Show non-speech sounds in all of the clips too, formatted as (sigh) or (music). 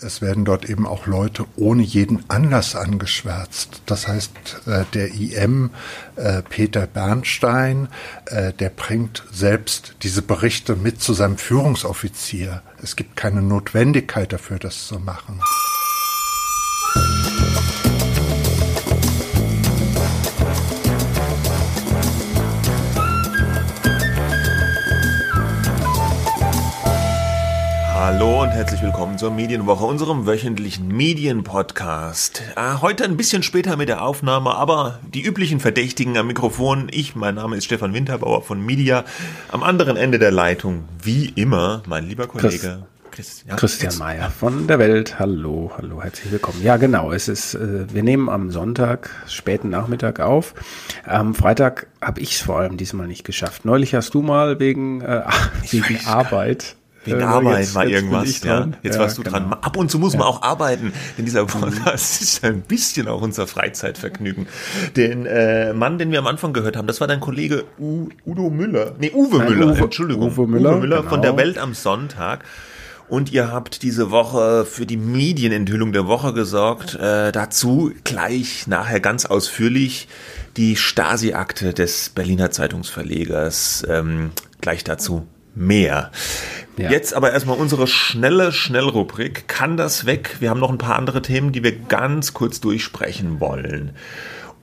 es werden dort eben auch Leute ohne jeden Anlass angeschwärzt. Das heißt, äh, der IM äh, Peter Bernstein, äh, der bringt selbst diese Berichte mit zu seinem Führungsoffizier. Es gibt keine Notwendigkeit dafür, das zu machen. Hallo und herzlich willkommen zur Medienwoche, unserem wöchentlichen Medienpodcast. Äh, heute ein bisschen später mit der Aufnahme, aber die üblichen Verdächtigen am Mikrofon. Ich, mein Name ist Stefan Winterbauer von Media. Am anderen Ende der Leitung, wie immer, mein lieber Kollege. Chris, ja, Christian Mayer von der Welt. Hallo, hallo, herzlich willkommen. Ja, genau. Es ist, äh, wir nehmen am Sonntag, späten Nachmittag auf. Am Freitag habe ich es vor allem diesmal nicht geschafft. Neulich hast du mal wegen, äh, wegen Arbeit Wegen äh, Arbeit jetzt, war jetzt irgendwas. Ja. Jetzt ja, warst du genau. dran. Ab und zu muss ja. man auch arbeiten, denn dieser Podcast ist ein bisschen auch unser Freizeitvergnügen. Den äh, Mann, den wir am Anfang gehört haben, das war dein Kollege U Udo Müller. Nee, Uwe Nein, Müller, Uwe, Entschuldigung. Uwe Müller, Uwe Müller genau. von der Welt am Sonntag. Und ihr habt diese Woche für die Medienenthüllung der Woche gesorgt. Äh, dazu gleich nachher ganz ausführlich die Stasi-Akte des Berliner Zeitungsverlegers. Ähm, gleich dazu mehr. Ja. Jetzt aber erstmal unsere schnelle Schnellrubrik. Kann das weg? Wir haben noch ein paar andere Themen, die wir ganz kurz durchsprechen wollen.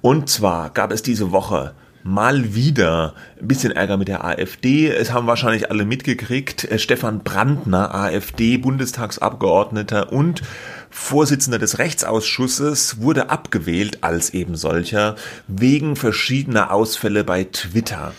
Und zwar gab es diese Woche mal wieder ein bisschen Ärger mit der AfD. Es haben wahrscheinlich alle mitgekriegt. Äh, Stefan Brandner, AfD, Bundestagsabgeordneter und Vorsitzender des Rechtsausschusses, wurde abgewählt als eben solcher wegen verschiedener Ausfälle bei Twitter.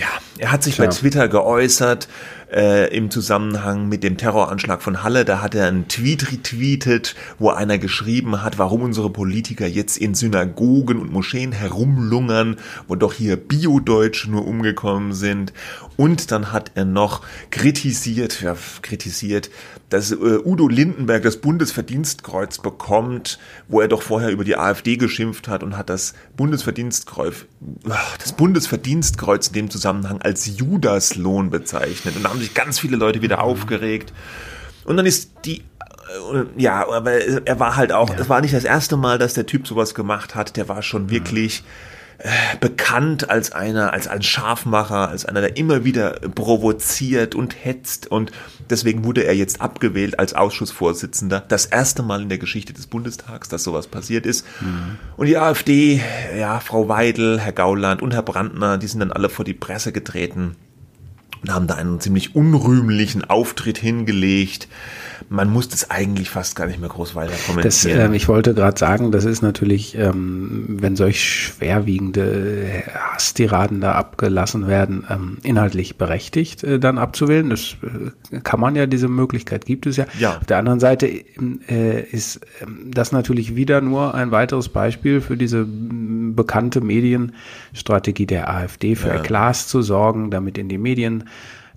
Ja, er hat sich Klar. bei Twitter geäußert äh, im Zusammenhang mit dem Terroranschlag von Halle. Da hat er einen Tweet retweetet, wo einer geschrieben hat, warum unsere Politiker jetzt in Synagogen und Moscheen herumlungern, wo doch hier Bio-Deutsche nur umgekommen sind. Und dann hat er noch kritisiert, ja, kritisiert, dass äh, Udo Lindenberg das Bundesverdienstkreuz bekommt, wo er doch vorher über die AfD geschimpft hat und hat das Bundesverdienstkreuz, das Bundesverdienstkreuz in dem Zusammenhang als Judaslohn bezeichnet. Und da haben sich ganz viele Leute wieder mhm. aufgeregt. Und dann ist die äh, ja, aber er war halt auch, es ja. war nicht das erste Mal, dass der Typ sowas gemacht hat. Der war schon wirklich, bekannt als einer, als ein Scharfmacher, als einer, der immer wieder provoziert und hetzt und deswegen wurde er jetzt abgewählt als Ausschussvorsitzender. Das erste Mal in der Geschichte des Bundestags, dass sowas passiert ist. Mhm. Und die AfD, ja, Frau Weidel, Herr Gauland und Herr Brandner, die sind dann alle vor die Presse getreten und haben da einen ziemlich unrühmlichen Auftritt hingelegt man muss das eigentlich fast gar nicht mehr groß weiter kommentieren. Das, äh, ich wollte gerade sagen, das ist natürlich, ähm, wenn solch schwerwiegende Hasstiraden da abgelassen werden, ähm, inhaltlich berechtigt, äh, dann abzuwählen. Das äh, kann man ja, diese Möglichkeit gibt es ja. ja. Auf der anderen Seite äh, ist ähm, das natürlich wieder nur ein weiteres Beispiel für diese bekannte Medienstrategie der AfD, für ja. Eklas zu sorgen, damit in die Medien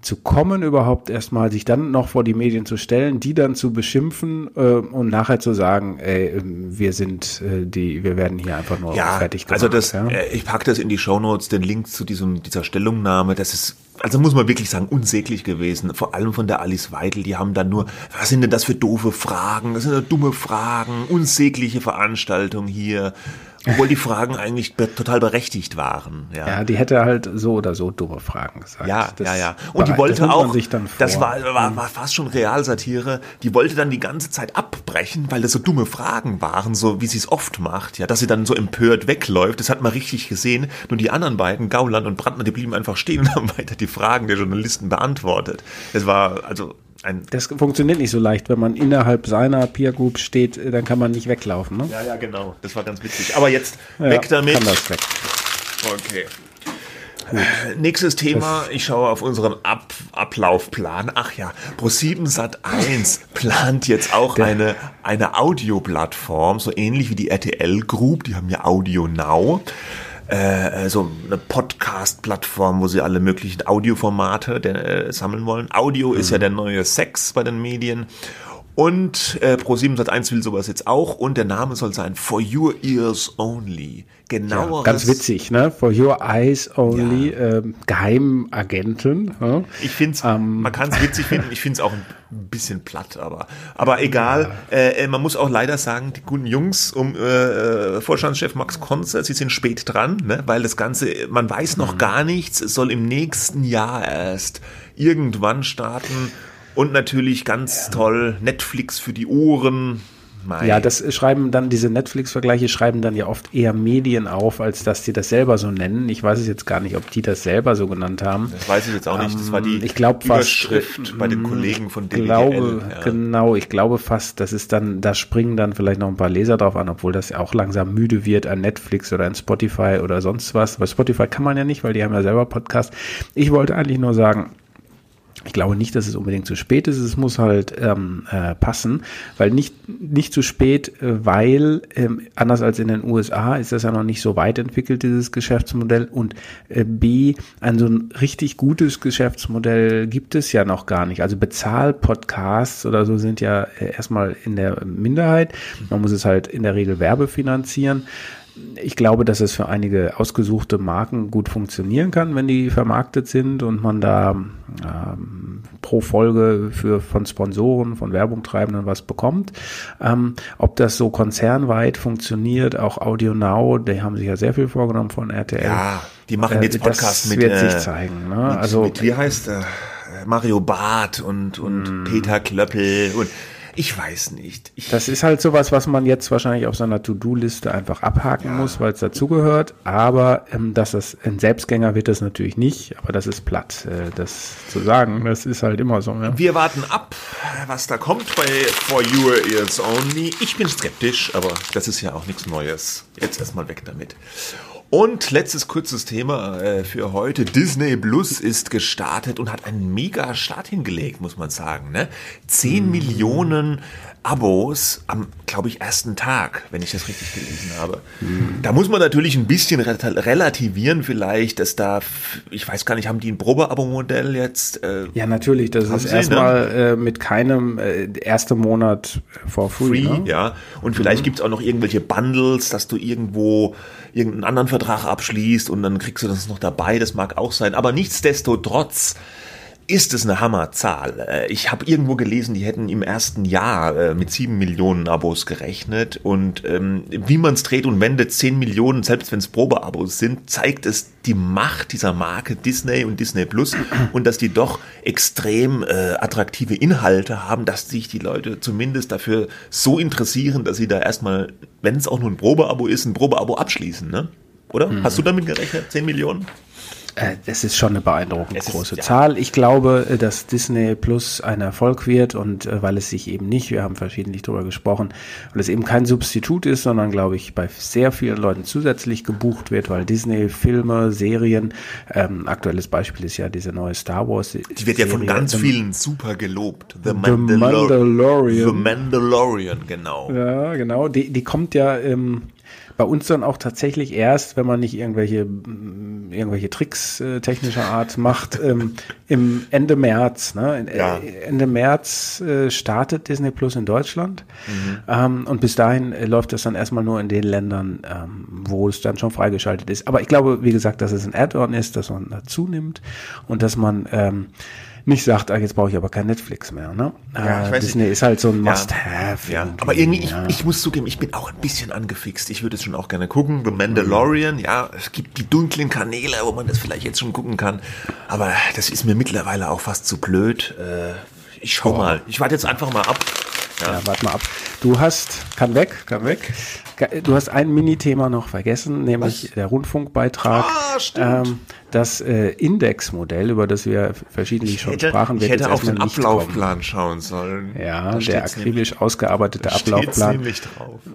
zu kommen, überhaupt erstmal sich dann noch vor die Medien zu stellen, die dann zu beschimpfen äh, und nachher zu sagen, ey, wir sind äh, die, wir werden hier einfach nur ja, fertig gemacht. Also das, ja? äh, ich packe das in die Shownotes, den Link zu diesem dieser Stellungnahme. Das ist also muss man wirklich sagen, unsäglich gewesen. Vor allem von der Alice Weidel, die haben dann nur, was sind denn das für doofe Fragen? Das sind ja dumme Fragen, unsägliche Veranstaltung hier. Obwohl die Fragen eigentlich total berechtigt waren. Ja. ja, die hätte halt so oder so dumme Fragen gesagt. Ja, das ja, ja. Und die wollte auch, das war, war, war fast schon Realsatire, die wollte dann die ganze Zeit abbrechen, weil das so dumme Fragen waren, so wie sie es oft macht, ja, dass sie dann so empört wegläuft. Das hat man richtig gesehen. Nur die anderen beiden, Gauland und Brandner, die blieben einfach stehen und haben (laughs) weiter die Fragen der Journalisten beantwortet. Es war also ein das funktioniert nicht so leicht, wenn man innerhalb seiner Peer Group steht, dann kann man nicht weglaufen. Ne? Ja, ja, genau. Das war ganz witzig. Aber jetzt ja, weg damit. Kann das weg. Okay. Gut. Nächstes Thema, ich schaue auf unseren Ab Ablaufplan. Ach ja, Pro7 Sat 1 plant jetzt auch eine, eine Audioplattform, so ähnlich wie die RTL Group, die haben ja Audio Now äh, so eine Podcast-Plattform, wo sie alle möglichen Audioformate äh, sammeln wollen. Audio mhm. ist ja mhm. der neue Sex bei den Medien. Und äh, Pro7 Sat1 will sowas jetzt auch und der Name soll sein For Your Ears Only. Genaueres. Ja, ganz witzig, ne? For Your Eyes Only, ja. ähm, Geheimagenten. Ja? Ich finde es, ähm, man kann es witzig finden, ich finde es auch ein bisschen platt, aber, aber egal. Ja. Äh, man muss auch leider sagen, die guten Jungs um äh, Vorstandschef Max Konzer, sie sind spät dran, ne? weil das Ganze, man weiß noch mhm. gar nichts, es soll im nächsten Jahr erst irgendwann starten. Und natürlich ganz toll, Netflix für die Ohren. Mai. Ja, das schreiben dann, diese Netflix-Vergleiche schreiben dann ja oft eher Medien auf, als dass die das selber so nennen. Ich weiß es jetzt gar nicht, ob die das selber so genannt haben. Das weiß ich jetzt auch nicht. Das war die ähm, ich glaub, Überschrift fast, bei den Kollegen von DWDL. Glaube, ja. Genau, ich glaube fast, das ist dann, da springen dann vielleicht noch ein paar Leser drauf an, obwohl das ja auch langsam müde wird an Netflix oder an Spotify oder sonst was. Bei Spotify kann man ja nicht, weil die haben ja selber Podcast. Ich wollte eigentlich nur sagen, ich glaube nicht, dass es unbedingt zu spät ist. Es muss halt ähm, äh, passen, weil nicht nicht zu spät, äh, weil ähm, anders als in den USA ist das ja noch nicht so weit entwickelt dieses Geschäftsmodell und äh, b ein so ein richtig gutes Geschäftsmodell gibt es ja noch gar nicht. Also Bezahlpodcasts oder so sind ja äh, erstmal in der Minderheit. Man muss es halt in der Regel werbefinanzieren ich glaube, dass es für einige ausgesuchte Marken gut funktionieren kann, wenn die vermarktet sind und man da ähm, pro Folge für von Sponsoren, von Werbungtreibenden was bekommt. Ähm, ob das so konzernweit funktioniert, auch Audio Now, die haben sich ja sehr viel vorgenommen von RTL. Ja, die machen jetzt Podcasts mit. Wird äh, sich zeigen. Ne? Mit, also mit, wie heißt äh, Mario Barth und und mm. Peter Klöppel und ich weiß nicht. Ich das ist halt sowas, was man jetzt wahrscheinlich auf seiner To-Do-Liste einfach abhaken ja. muss, weil es dazugehört. Aber ähm, dass das ein Selbstgänger wird das natürlich nicht. Aber das ist platt, äh, das zu sagen. Das ist halt immer so. Ja. Wir warten ab, was da kommt bei For Your Ears Only. Ich bin skeptisch, aber das ist ja auch nichts Neues. Jetzt erstmal weg damit. Und letztes kurzes Thema äh, für heute. Disney Plus ist gestartet und hat einen mega Start hingelegt, muss man sagen. Ne? 10 mm. Millionen Abos am, glaube ich, ersten Tag, wenn ich das richtig gelesen habe. Mhm. Da muss man natürlich ein bisschen relativieren vielleicht, dass da, ich weiß gar nicht, haben die ein Probeabo-Modell jetzt? Äh, ja, natürlich, das ist erstmal ne? äh, mit keinem äh, ersten Monat for free. free ne? Ja, und vielleicht mhm. gibt's auch noch irgendwelche Bundles, dass du irgendwo irgendeinen anderen Vertrag abschließt und dann kriegst du das noch dabei, das mag auch sein. Aber nichtsdestotrotz, ist es eine Hammerzahl. Äh, ich habe irgendwo gelesen, die hätten im ersten Jahr äh, mit sieben Millionen Abos gerechnet und ähm, wie man es dreht und wendet, zehn Millionen, selbst wenn es Probeabos sind, zeigt es die Macht dieser Marke Disney und Disney Plus und dass die doch extrem äh, attraktive Inhalte haben, dass sich die Leute zumindest dafür so interessieren, dass sie da erstmal, wenn es auch nur ein Probeabo ist, ein Probeabo abschließen, ne? Oder? Mhm. Hast du damit gerechnet? Zehn Millionen? Äh, das ist schon eine beeindruckend es große ist, ja. Zahl. Ich glaube, äh, dass Disney Plus ein Erfolg wird und äh, weil es sich eben nicht, wir haben verschiedentlich darüber gesprochen, weil es eben kein Substitut ist, sondern glaube ich bei sehr vielen Leuten zusätzlich gebucht wird, weil Disney Filme, Serien, ähm, aktuelles Beispiel ist ja diese neue Star Wars. Die wird ja von ganz vielen super gelobt. The, Mandalor The Mandalorian. The Mandalorian, genau. Ja, genau. Die, die kommt ja ähm, bei uns dann auch tatsächlich erst, wenn man nicht irgendwelche, mm, irgendwelche Tricks äh, technischer Art macht, (laughs) ähm, im Ende März. Ne? Ja. Ende März äh, startet Disney Plus in Deutschland. Mhm. Ähm, und bis dahin äh, läuft das dann erstmal nur in den Ländern, ähm, wo es dann schon freigeschaltet ist. Aber ich glaube, wie gesagt, dass es ein Add-on ist, dass man dazu nimmt und dass man ähm, nicht sagt, ah, jetzt brauche ich aber kein Netflix mehr. Ne? Ja, äh, Disney nicht. ist halt so ein Must-Have. Ja, ja. aber irgendwie, ja. ich, ich muss zugeben, ich bin auch ein bisschen angefixt. Ich würde es schon auch gerne gucken. The Mandalorian, ja, es gibt die dunklen Kanäle, wo man das vielleicht jetzt schon gucken kann. Aber das ist mir mittlerweile auch fast zu blöd. Äh, ich schau oh. mal. Ich warte jetzt einfach mal ab. Ja. ja, warte mal ab. Du hast, kann weg, kann weg. Du hast ein Mini-Thema noch vergessen, nämlich Was? der Rundfunkbeitrag. Ah, stimmt. Ähm, das äh, Indexmodell, über das wir verschiedentlich schon hätte, sprachen, wird ich hätte auf den Ablaufplan kommen. schauen sollen. Ja, der akribisch ausgearbeitete Ablaufplan.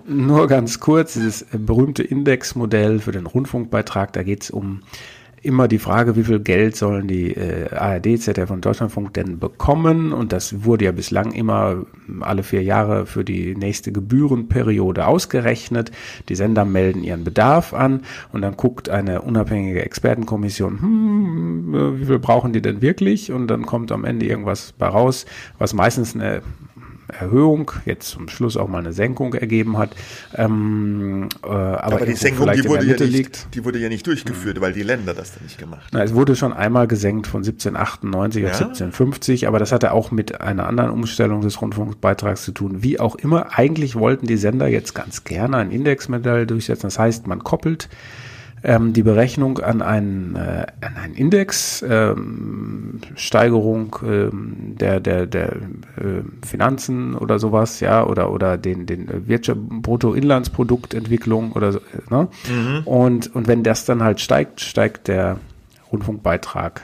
Nur ganz kurz, dieses berühmte Indexmodell für den Rundfunkbeitrag, da geht es um immer die Frage, wie viel Geld sollen die äh, ARD, ZDF und Deutschlandfunk denn bekommen? Und das wurde ja bislang immer alle vier Jahre für die nächste Gebührenperiode ausgerechnet. Die Sender melden ihren Bedarf an und dann guckt eine unabhängige Expertenkommission, hm, wie viel brauchen die denn wirklich? Und dann kommt am Ende irgendwas bei raus, was meistens eine Erhöhung, jetzt zum Schluss auch mal eine Senkung ergeben hat. Ähm, äh, aber, aber die Senkung, die wurde, ja nicht, liegt. die wurde ja nicht durchgeführt, mhm. weil die Länder das dann nicht gemacht haben. Na, es wurde schon einmal gesenkt von 1798 ja? auf 1750, aber das hatte auch mit einer anderen Umstellung des Rundfunkbeitrags zu tun. Wie auch immer, eigentlich wollten die Sender jetzt ganz gerne ein Indexmodell durchsetzen. Das heißt, man koppelt ähm, die Berechnung an einen, äh, an einen Index, ähm, Steigerung ähm, der, der, der äh, Finanzen oder sowas, ja, oder, oder den, den Wirtschaft, Bruttoinlandsproduktentwicklung oder so, ne? Mhm. Und, und wenn das dann halt steigt, steigt der Rundfunkbeitrag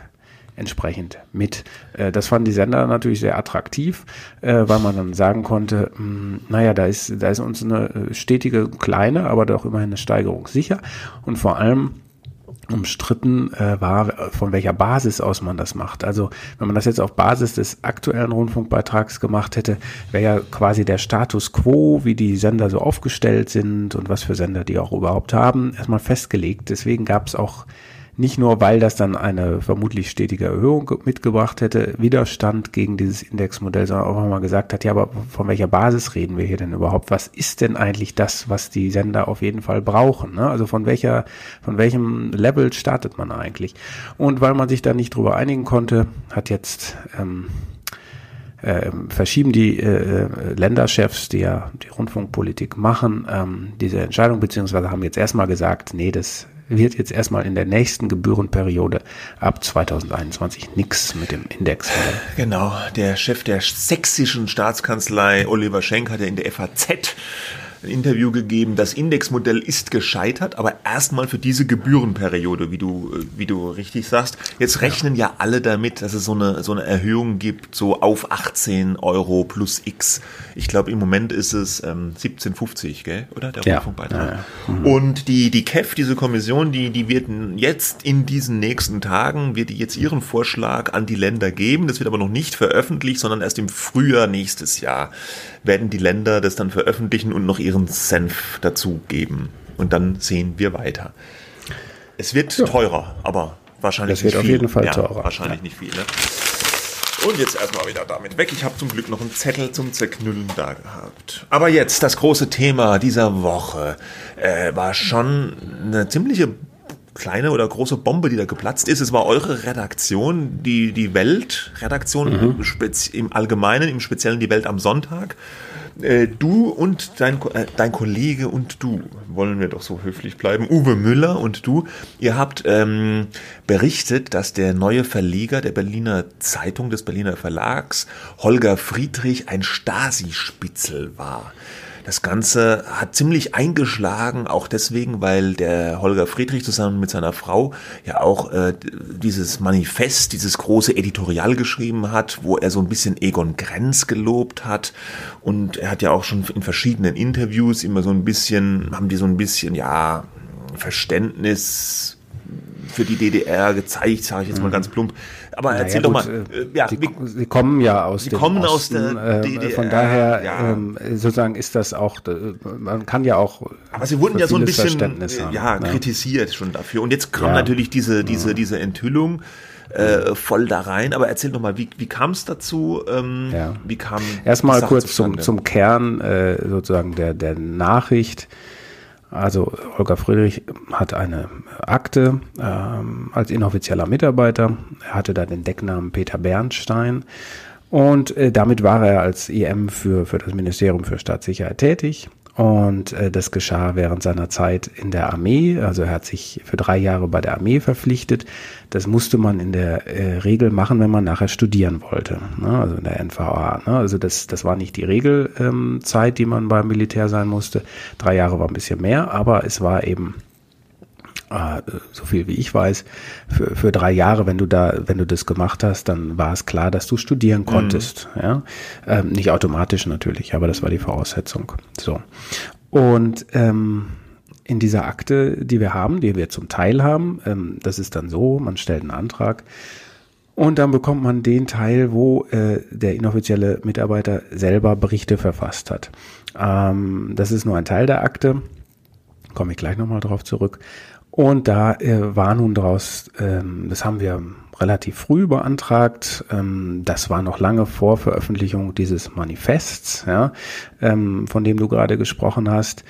entsprechend mit. Äh, das fanden die Sender natürlich sehr attraktiv, äh, weil man dann sagen konnte, hm, naja, da ist, da ist uns eine äh, stetige, kleine, aber doch immerhin eine Steigerung sicher. Und vor allem umstritten war, von welcher Basis aus man das macht. Also wenn man das jetzt auf Basis des aktuellen Rundfunkbeitrags gemacht hätte, wäre ja quasi der Status quo, wie die Sender so aufgestellt sind und was für Sender die auch überhaupt haben, erstmal festgelegt. Deswegen gab es auch nicht nur, weil das dann eine vermutlich stetige Erhöhung mitgebracht hätte, Widerstand gegen dieses Indexmodell, sondern auch mal gesagt hat, ja, aber von welcher Basis reden wir hier denn überhaupt? Was ist denn eigentlich das, was die Sender auf jeden Fall brauchen? Ne? Also von welcher, von welchem Level startet man eigentlich? Und weil man sich da nicht drüber einigen konnte, hat jetzt ähm, äh, verschieben die äh, äh, Länderchefs, die ja die Rundfunkpolitik machen, ähm, diese Entscheidung, beziehungsweise haben jetzt erstmal gesagt, nee, das wird jetzt erstmal in der nächsten Gebührenperiode ab 2021 nichts mit dem Index. Genau, der Chef der sächsischen Staatskanzlei Oliver Schenk hat ja in der FAZ ein Interview gegeben, das Indexmodell ist gescheitert, aber erstmal für diese Gebührenperiode, wie du, wie du richtig sagst. Jetzt rechnen ja, ja alle damit, dass es so eine, so eine Erhöhung gibt, so auf 18 Euro plus X. Ich glaube, im Moment ist es ähm, 17,50, gell? oder? Der ja. Rundfunkbeitrag. Ja, ja. Mhm. Und die, die KEF, diese Kommission, die, die wird jetzt in diesen nächsten Tagen, wird die jetzt ihren Vorschlag an die Länder geben. Das wird aber noch nicht veröffentlicht, sondern erst im Frühjahr nächstes Jahr werden die Länder das dann veröffentlichen und noch ihren Senf dazugeben. Und dann sehen wir weiter. Es wird ja. teurer, aber wahrscheinlich nicht viel. Das wird auf jeden Fall teurer. wahrscheinlich ja. nicht viel. Ne? Und jetzt erstmal wieder damit weg. Ich habe zum Glück noch einen Zettel zum Zerknüllen da gehabt. Aber jetzt das große Thema dieser Woche äh, war schon eine ziemliche kleine oder große Bombe, die da geplatzt ist. Es war eure Redaktion, die, die Welt-Redaktion mhm. im Allgemeinen, im Speziellen die Welt am Sonntag. Äh, du und dein, äh, dein Kollege und du, wollen wir doch so höflich bleiben, Uwe Müller und du, ihr habt ähm, berichtet, dass der neue Verleger der Berliner Zeitung, des Berliner Verlags, Holger Friedrich, ein Stasi-Spitzel war. Das Ganze hat ziemlich eingeschlagen, auch deswegen, weil der Holger Friedrich zusammen mit seiner Frau ja auch äh, dieses Manifest, dieses große Editorial geschrieben hat, wo er so ein bisschen Egon Grenz gelobt hat. Und er hat ja auch schon in verschiedenen Interviews immer so ein bisschen, haben die so ein bisschen, ja, Verständnis für die DDR gezeigt, sage ich jetzt mal mhm. ganz plump. Aber naja, erzähl gut, doch mal. Äh, ja, die, sie kommen ja aus dem kommen Osten, aus der DDR. Äh, von daher ja. ähm, sozusagen ist das auch, man kann ja auch. Aber sie wurden ja so ein bisschen ja, ne? kritisiert schon dafür. Und jetzt kam ja. natürlich diese, diese, diese Enthüllung. Äh, voll da rein. Aber erzähl doch mal, wie, wie kam es dazu? Ähm, ja. Wie kam Erstmal kurz zum, zum Kern äh, sozusagen der, der Nachricht. Also Holger Friedrich hat eine Akte ähm, als inoffizieller Mitarbeiter. Er hatte da den Decknamen Peter Bernstein. Und äh, damit war er als IM für, für das Ministerium für Staatssicherheit tätig. Und äh, das geschah während seiner Zeit in der Armee. Also er hat sich für drei Jahre bei der Armee verpflichtet. Das musste man in der äh, Regel machen, wenn man nachher studieren wollte. Ne? Also in der NVA. Ne? Also das, das war nicht die Regelzeit, ähm, die man beim Militär sein musste. Drei Jahre war ein bisschen mehr, aber es war eben äh, so viel wie ich weiß, für, für drei Jahre, wenn du da, wenn du das gemacht hast, dann war es klar, dass du studieren mhm. konntest. Mhm. Ja? Ähm, nicht automatisch natürlich, aber das war die Voraussetzung. So. Und ähm, in dieser Akte, die wir haben, die wir zum Teil haben, ähm, das ist dann so, man stellt einen Antrag und dann bekommt man den Teil, wo äh, der inoffizielle Mitarbeiter selber Berichte verfasst hat. Ähm, das ist nur ein Teil der Akte, komme ich gleich nochmal drauf zurück. Und da äh, war nun daraus, ähm, das haben wir relativ früh beantragt. Ähm, das war noch lange vor Veröffentlichung dieses Manifests, ja, ähm, von dem du gerade gesprochen hast,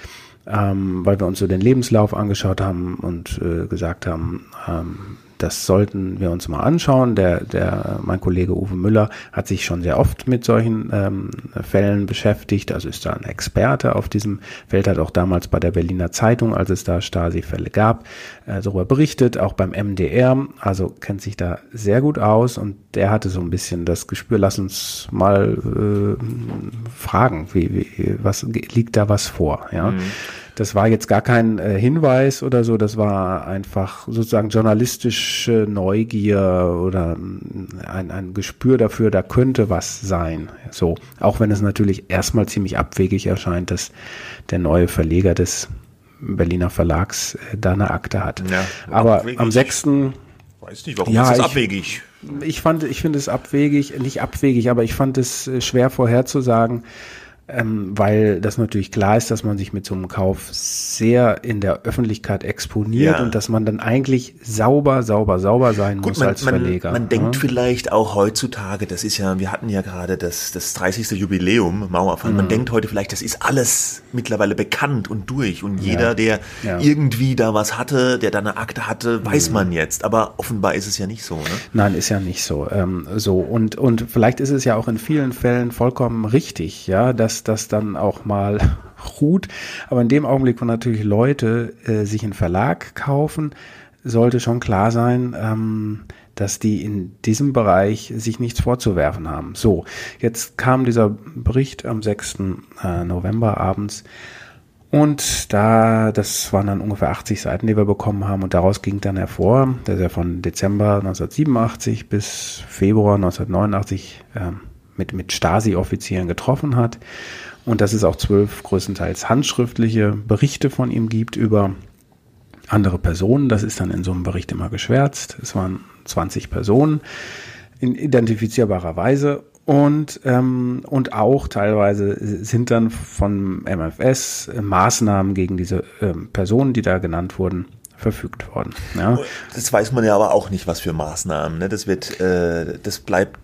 ähm, weil wir uns so den Lebenslauf angeschaut haben und äh, gesagt haben, ähm, das sollten wir uns mal anschauen. Der, der, mein Kollege Uwe Müller hat sich schon sehr oft mit solchen ähm, Fällen beschäftigt, also ist da ein Experte auf diesem Feld, hat auch damals bei der Berliner Zeitung, als es da Stasi-Fälle gab, äh, darüber berichtet, auch beim MDR, also kennt sich da sehr gut aus und der hatte so ein bisschen das Gespür, lass uns mal äh, fragen, wie, wie, was liegt da was vor, ja. Mhm. Das war jetzt gar kein äh, Hinweis oder so, das war einfach sozusagen journalistische Neugier oder mm, ein, ein Gespür dafür, da könnte was sein. So, auch wenn es natürlich erstmal ziemlich abwegig erscheint, dass der neue Verleger des Berliner Verlags äh, da eine Akte hat. Ja, Aber abwegig. am 6. Weiß nicht, warum ja, ist es abwegig? Ich fand, ich finde es abwegig, nicht abwegig, aber ich fand es äh, schwer vorherzusagen, ähm, weil das natürlich klar ist, dass man sich mit so einem Kauf sehr in der Öffentlichkeit exponiert ja. und dass man dann eigentlich sauber, sauber, sauber sein Gut, muss man, als Verleger. Man, man denkt vielleicht auch heutzutage, das ist ja, wir hatten ja gerade das, das 30. Jubiläum Mauerfall, mhm. man denkt heute vielleicht, das ist alles mittlerweile bekannt und durch und jeder, ja. der ja. irgendwie da was hatte, der da eine Akte hatte, weiß mhm. man jetzt, aber offenbar ist es ja nicht so. Ne? Nein, ist ja nicht so. Ähm, so und, und vielleicht ist es ja auch in vielen Fällen vollkommen richtig, ja, dass das dann auch mal (laughs) ruht. Aber in dem Augenblick, wo natürlich Leute äh, sich einen Verlag kaufen, sollte schon klar sein, ähm, dass die in diesem Bereich sich nichts vorzuwerfen haben. So, jetzt kam dieser Bericht am 6. Äh, November abends. Und da, das waren dann ungefähr 80 Seiten, die wir bekommen haben. Und daraus ging dann hervor, dass er von Dezember 1987 bis Februar 1989 äh, mit, mit Stasi-Offizieren getroffen hat und dass es auch zwölf größtenteils handschriftliche Berichte von ihm gibt über andere Personen. Das ist dann in so einem Bericht immer geschwärzt. Es waren 20 Personen in identifizierbarer Weise und, ähm, und auch teilweise sind dann von MFS Maßnahmen gegen diese ähm, Personen, die da genannt wurden, verfügt worden. Ja. Das weiß man ja aber auch nicht, was für Maßnahmen. Ne? Das wird, äh, das bleibt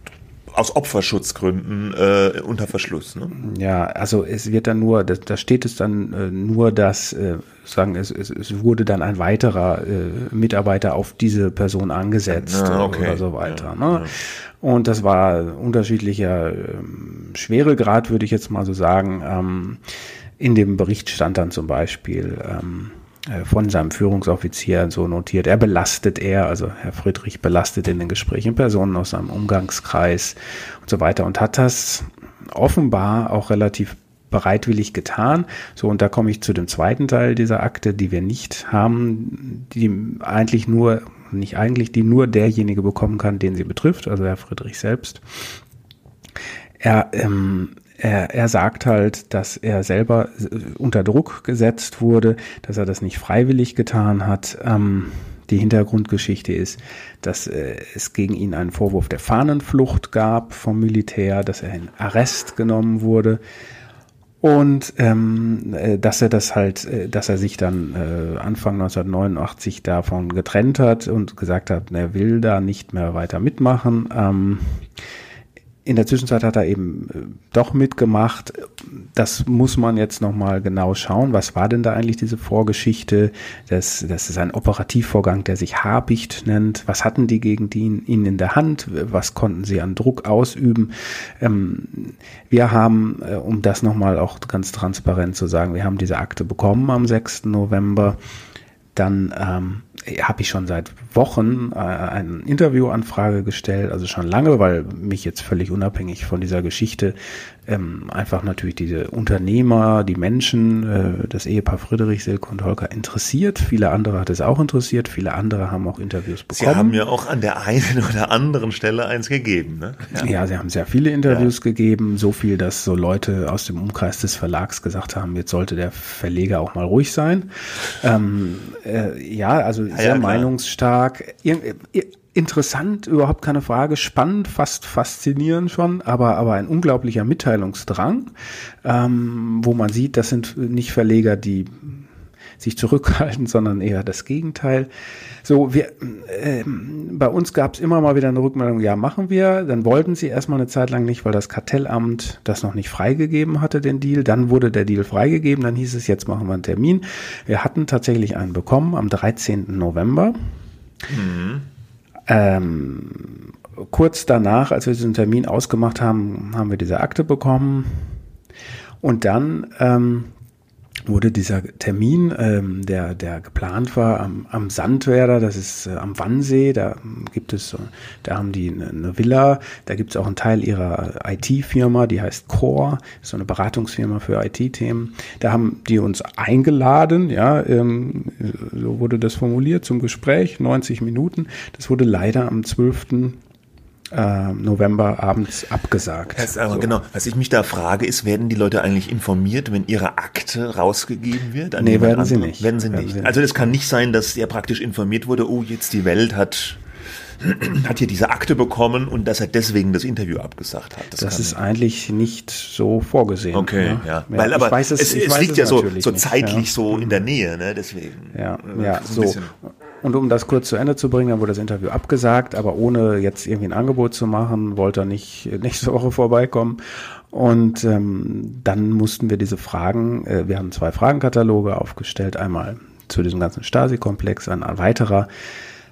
aus Opferschutzgründen äh, unter Verschluss. Ne? Ja, also es wird dann nur, da, steht es dann äh, nur, dass äh, sagen es, es, es wurde dann ein weiterer äh, Mitarbeiter auf diese Person angesetzt ja, okay. oder so weiter. Ja, ne? Ja. Und das war unterschiedlicher äh, Schweregrad, würde ich jetzt mal so sagen. Ähm, in dem Bericht stand dann zum Beispiel ähm, äh, von seinem Führungsoffizier so notiert. Er belastet er, also Herr Friedrich belastet in den Gesprächen Personen aus seinem Umgangskreis und so weiter und hat das offenbar auch relativ bereitwillig getan. So, und da komme ich zu dem zweiten Teil dieser Akte, die wir nicht haben, die eigentlich nur, nicht eigentlich, die nur derjenige bekommen kann, den sie betrifft, also Herr Friedrich selbst. Er ähm, er, er sagt halt, dass er selber äh, unter Druck gesetzt wurde, dass er das nicht freiwillig getan hat. Ähm, die Hintergrundgeschichte ist, dass äh, es gegen ihn einen Vorwurf der Fahnenflucht gab vom Militär, dass er in Arrest genommen wurde und ähm, äh, dass er das halt, äh, dass er sich dann äh, Anfang 1989 davon getrennt hat und gesagt hat, er will da nicht mehr weiter mitmachen. Ähm, in der Zwischenzeit hat er eben äh, doch mitgemacht. Das muss man jetzt nochmal genau schauen. Was war denn da eigentlich diese Vorgeschichte? Das, das ist ein Operativvorgang, der sich Habicht nennt. Was hatten die gegen die, ihn in der Hand? Was konnten sie an Druck ausüben? Ähm, wir haben, äh, um das nochmal auch ganz transparent zu sagen, wir haben diese Akte bekommen am 6. November. Dann ähm, habe ich schon seit Wochen äh, eine Interviewanfrage gestellt, also schon lange, weil mich jetzt völlig unabhängig von dieser Geschichte ähm, einfach natürlich diese Unternehmer, die Menschen, äh, das Ehepaar Friedrich, Silke und Holger interessiert. Viele andere hat es auch interessiert, viele andere haben auch Interviews bekommen. Sie haben ja auch an der einen (laughs) oder anderen Stelle eins gegeben, ne? Ja, ja sie haben sehr viele Interviews ja. gegeben, so viel, dass so Leute aus dem Umkreis des Verlags gesagt haben, jetzt sollte der Verleger auch mal ruhig sein. Ähm, äh, ja, also sehr ja, meinungsstark. Interessant, überhaupt keine Frage, spannend, fast faszinierend schon, aber, aber ein unglaublicher Mitteilungsdrang, ähm, wo man sieht, das sind nicht Verleger, die sich zurückhalten, (laughs) sondern eher das Gegenteil. So, wir, äh, bei uns gab es immer mal wieder eine Rückmeldung, ja, machen wir. Dann wollten sie erstmal eine Zeit lang nicht, weil das Kartellamt das noch nicht freigegeben hatte, den Deal. Dann wurde der Deal freigegeben, dann hieß es, jetzt machen wir einen Termin. Wir hatten tatsächlich einen bekommen am 13. November. Mhm. Ähm, kurz danach, als wir diesen Termin ausgemacht haben, haben wir diese Akte bekommen. Und dann ähm, wurde dieser Termin, ähm, der, der geplant war am, am Sandwerder, das ist äh, am Wannsee, da gibt es, da haben die eine, eine Villa, da gibt es auch einen Teil ihrer IT-Firma, die heißt Core, so eine Beratungsfirma für IT-Themen. Da haben die uns eingeladen, ja, ähm, so wurde das formuliert, zum Gespräch, 90 Minuten. Das wurde leider am 12 äh, November abends abgesagt. Das aber so. Genau. Was ich mich da frage, ist, werden die Leute eigentlich informiert, wenn ihre Akte rausgegeben wird? An nee, werden sie nicht. Werden sie werden nicht. Sie also es kann nicht sein, dass er praktisch informiert wurde, oh, jetzt die Welt hat (clears throat) hat hier diese Akte bekommen und dass er deswegen das Interview abgesagt hat. Das, das ist eigentlich nicht so vorgesehen. Okay, ne? ja. ja. Weil aber es, es, es liegt ja so, so zeitlich nicht. so in der Nähe, ne? Deswegen. Ja, äh, ja, so. Und um das kurz zu Ende zu bringen, dann wurde das Interview abgesagt, aber ohne jetzt irgendwie ein Angebot zu machen, wollte er nicht nächste (laughs) Woche vorbeikommen. Und ähm, dann mussten wir diese Fragen, äh, wir haben zwei Fragenkataloge aufgestellt, einmal zu diesem ganzen Stasi-Komplex, ein weiterer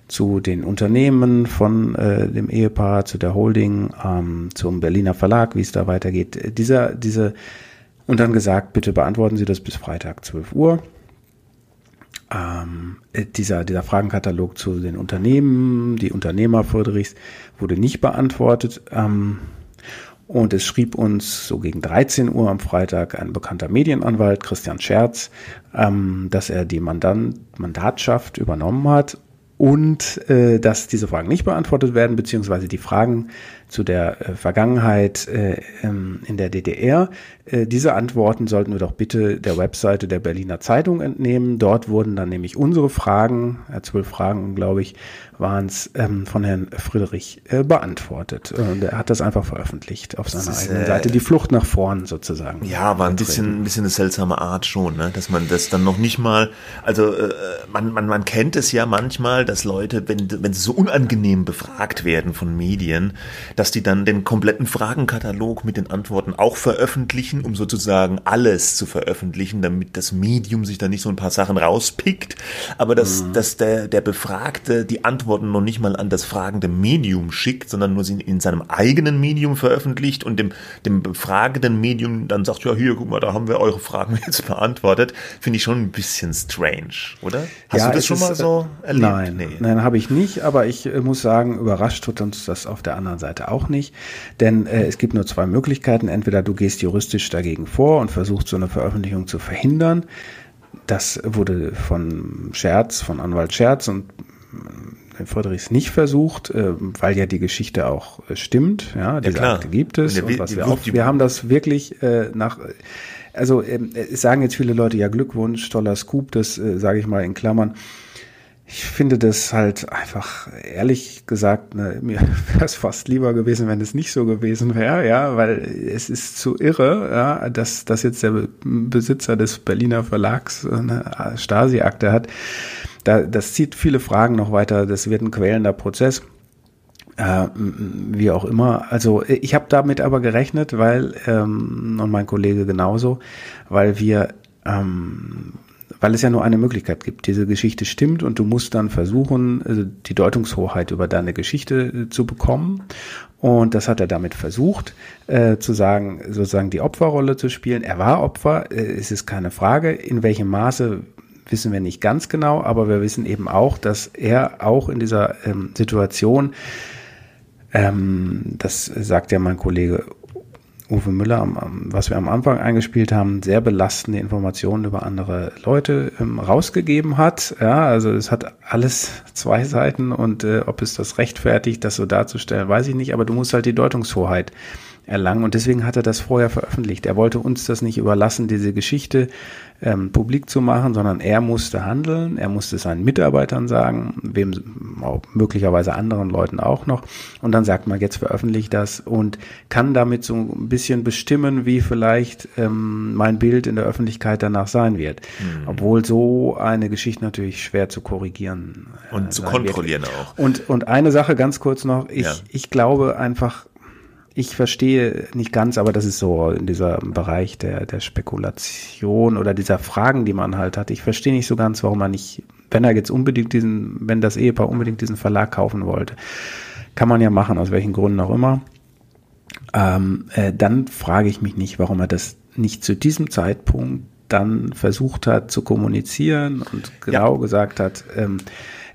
zu den Unternehmen von äh, dem Ehepaar, zu der Holding, ähm, zum Berliner Verlag, wie es da weitergeht. Dieser, diese, und dann gesagt, bitte beantworten Sie das bis Freitag 12 Uhr ähm, äh, dieser, dieser Fragenkatalog zu den Unternehmen, die Unternehmer Friedrichs, wurde nicht beantwortet. Ähm, und es schrieb uns so gegen 13 Uhr am Freitag ein bekannter Medienanwalt, Christian Scherz, ähm, dass er die Mandant, Mandatschaft übernommen hat und äh, dass diese Fragen nicht beantwortet werden, beziehungsweise die Fragen zu der äh, Vergangenheit äh, ähm, in der DDR. Äh, diese Antworten sollten wir doch bitte der Webseite der Berliner Zeitung entnehmen. Dort wurden dann nämlich unsere Fragen, äh, zwölf Fragen, glaube ich, waren es ähm, von Herrn Friedrich äh, beantwortet. Und er hat das einfach veröffentlicht auf seiner ist, eigenen Seite. Die Flucht nach vorn sozusagen. Ja, war ein bisschen, ein bisschen eine seltsame Art schon, ne? dass man das dann noch nicht mal, also äh, man, man, man kennt es ja manchmal, dass Leute, wenn, wenn sie so unangenehm befragt werden von Medien, dass die dann den kompletten Fragenkatalog mit den Antworten auch veröffentlichen, um sozusagen alles zu veröffentlichen, damit das Medium sich da nicht so ein paar Sachen rauspickt, aber dass, mhm. dass der, der Befragte die Antworten noch nicht mal an das fragende Medium schickt, sondern nur sie in seinem eigenen Medium veröffentlicht und dem, dem befragenden Medium dann sagt, ja, hier, guck mal, da haben wir eure Fragen (laughs) jetzt beantwortet, finde ich schon ein bisschen strange, oder? Hast ja, du das schon mal so äh, erlebt? Nein, nee. nein, habe ich nicht, aber ich äh, muss sagen, überrascht tut uns das auf der anderen Seite auch nicht, denn äh, es gibt nur zwei Möglichkeiten. Entweder du gehst juristisch dagegen vor und versuchst so eine Veröffentlichung zu verhindern. Das wurde von Scherz, von Anwalt Scherz und Friedrichs nicht versucht, äh, weil ja die Geschichte auch äh, stimmt. Ja, diese ja, Akte gibt es. Und, was wir, auch, wir haben das wirklich äh, nach also ähm, es sagen jetzt viele Leute, ja Glückwunsch, toller Scoop, das äh, sage ich mal in Klammern. Ich finde das halt einfach, ehrlich gesagt, ne, (laughs) mir wäre es fast lieber gewesen, wenn es nicht so gewesen wäre, ja, weil es ist zu irre, ja, dass, dass jetzt der Besitzer des Berliner Verlags eine Stasi-Akte hat da, das zieht viele Fragen noch weiter. Das wird ein quälender Prozess. Äh, wie auch immer. Also ich habe damit aber gerechnet, weil, ähm, und mein Kollege genauso, weil wir, ähm, weil es ja nur eine Möglichkeit gibt. Diese Geschichte stimmt und du musst dann versuchen, also die Deutungshoheit über deine Geschichte äh, zu bekommen. Und das hat er damit versucht, äh, zu sagen, sozusagen die Opferrolle zu spielen. Er war Opfer, äh, es ist keine Frage. In welchem Maße wissen wir nicht ganz genau, aber wir wissen eben auch, dass er auch in dieser ähm, Situation, ähm, das sagt ja mein Kollege Uwe Müller, was wir am Anfang eingespielt haben, sehr belastende Informationen über andere Leute ähm, rausgegeben hat. Ja, also es hat alles zwei Seiten und äh, ob es das rechtfertigt, das so darzustellen, weiß ich nicht, aber du musst halt die Deutungshoheit erlangen. Und deswegen hat er das vorher veröffentlicht. Er wollte uns das nicht überlassen, diese Geschichte ähm, publik zu machen, sondern er musste handeln. Er musste seinen Mitarbeitern sagen, wem möglicherweise anderen Leuten auch noch. Und dann sagt man, jetzt veröffentlicht das und kann damit so ein bisschen bestimmen, wie vielleicht ähm, mein Bild in der Öffentlichkeit danach sein wird. Mhm. Obwohl so eine Geschichte natürlich schwer zu korrigieren äh, und zu kontrollieren wird. auch. Und und eine Sache ganz kurz noch: Ich ja. ich glaube einfach ich verstehe nicht ganz, aber das ist so in diesem Bereich der, der Spekulation oder dieser Fragen, die man halt hat. Ich verstehe nicht so ganz, warum man nicht, wenn er jetzt unbedingt diesen, wenn das Ehepaar unbedingt diesen Verlag kaufen wollte, kann man ja machen, aus welchen Gründen auch immer. Ähm, äh, dann frage ich mich nicht, warum er das nicht zu diesem Zeitpunkt dann versucht hat zu kommunizieren und genau ja. gesagt hat, ähm,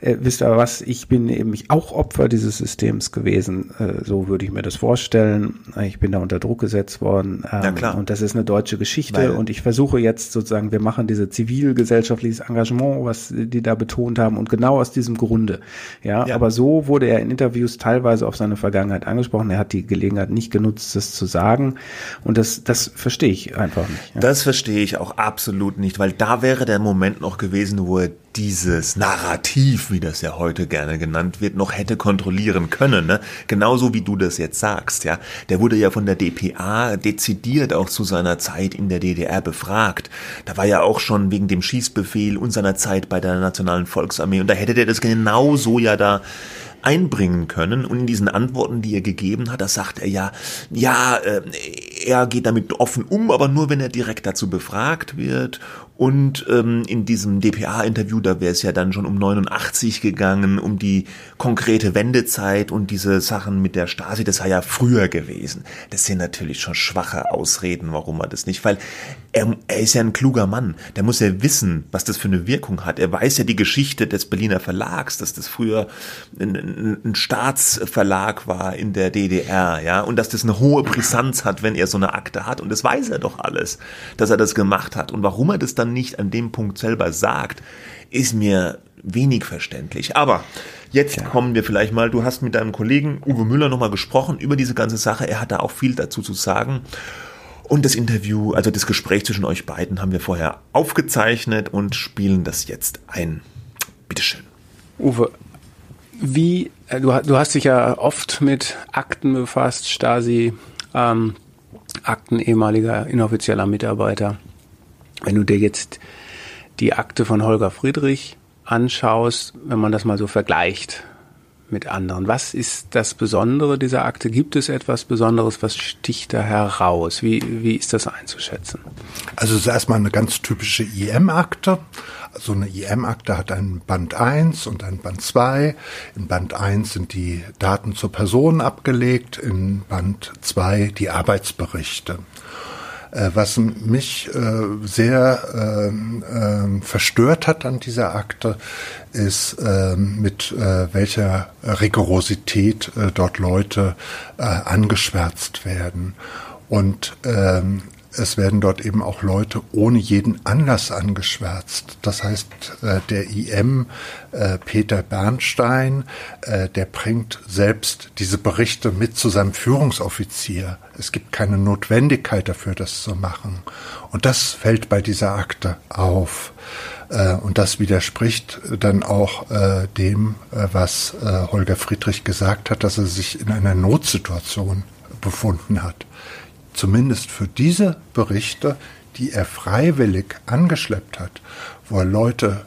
äh, wisst ihr was, ich bin eben auch Opfer dieses Systems gewesen. Äh, so würde ich mir das vorstellen. Ich bin da unter Druck gesetzt worden. Ähm, ja, klar. Und das ist eine deutsche Geschichte. Weil und ich versuche jetzt sozusagen, wir machen diese zivilgesellschaftliches Engagement, was die da betont haben. Und genau aus diesem Grunde. Ja, ja, aber so wurde er in Interviews teilweise auf seine Vergangenheit angesprochen. Er hat die Gelegenheit nicht genutzt, das zu sagen. Und das, das verstehe ich einfach nicht. Ja. Das verstehe ich auch absolut nicht, weil da wäre der Moment noch gewesen, wo er dieses Narrativ, wie das ja heute gerne genannt wird, noch hätte kontrollieren können. Ne? Genauso wie du das jetzt sagst. Ja, Der wurde ja von der DPA dezidiert auch zu seiner Zeit in der DDR befragt. Da war ja auch schon wegen dem Schießbefehl und seiner Zeit bei der Nationalen Volksarmee. Und da hätte der das genauso ja da einbringen können. Und in diesen Antworten, die er gegeben hat, da sagt er ja, ja, äh, er geht damit offen um, aber nur wenn er direkt dazu befragt wird und ähm, in diesem DPA-Interview, da wäre es ja dann schon um 89 gegangen, um die konkrete Wendezeit und diese Sachen mit der Stasi, das sei ja früher gewesen. Das sind natürlich schon schwache Ausreden, warum er das nicht, weil er, er ist ja ein kluger Mann. Der muss ja wissen, was das für eine Wirkung hat. Er weiß ja die Geschichte des Berliner Verlags, dass das früher ein, ein Staatsverlag war in der DDR, ja, und dass das eine hohe Brisanz hat, wenn er so eine Akte hat. Und das weiß er doch alles, dass er das gemacht hat. Und warum er das dann nicht an dem Punkt selber sagt, ist mir wenig verständlich. Aber jetzt ja. kommen wir vielleicht mal, du hast mit deinem Kollegen Uwe Müller nochmal gesprochen über diese ganze Sache. Er hat da auch viel dazu zu sagen. Und das Interview, also das Gespräch zwischen euch beiden haben wir vorher aufgezeichnet und spielen das jetzt ein. Bitteschön. Uwe, wie, äh, du, du hast dich ja oft mit Akten befasst, Stasi, ähm, Akten ehemaliger inoffizieller Mitarbeiter. Wenn du dir jetzt die Akte von Holger Friedrich anschaust, wenn man das mal so vergleicht mit anderen, was ist das Besondere dieser Akte? Gibt es etwas Besonderes? Was sticht da heraus? Wie, wie ist das einzuschätzen? Also es ist erstmal eine ganz typische IM-Akte. So eine IM-Akte hat einen Band 1 und einen Band 2. In Band 1 sind die Daten zur Person abgelegt, in Band 2 die Arbeitsberichte. Äh, was mich äh, sehr äh, verstört hat an dieser Akte, ist mit welcher Rigorosität dort Leute angeschwärzt werden. Und ähm, es werden dort eben auch Leute ohne jeden Anlass angeschwärzt. Das heißt, äh, der IM äh, Peter Bernstein, äh, der bringt selbst diese Berichte mit zu seinem Führungsoffizier. Es gibt keine Notwendigkeit dafür, das zu machen. Und das fällt bei dieser Akte auf. Und das widerspricht dann auch dem, was Holger Friedrich gesagt hat, dass er sich in einer Notsituation befunden hat zumindest für diese Berichte, die er freiwillig angeschleppt hat, wo er Leute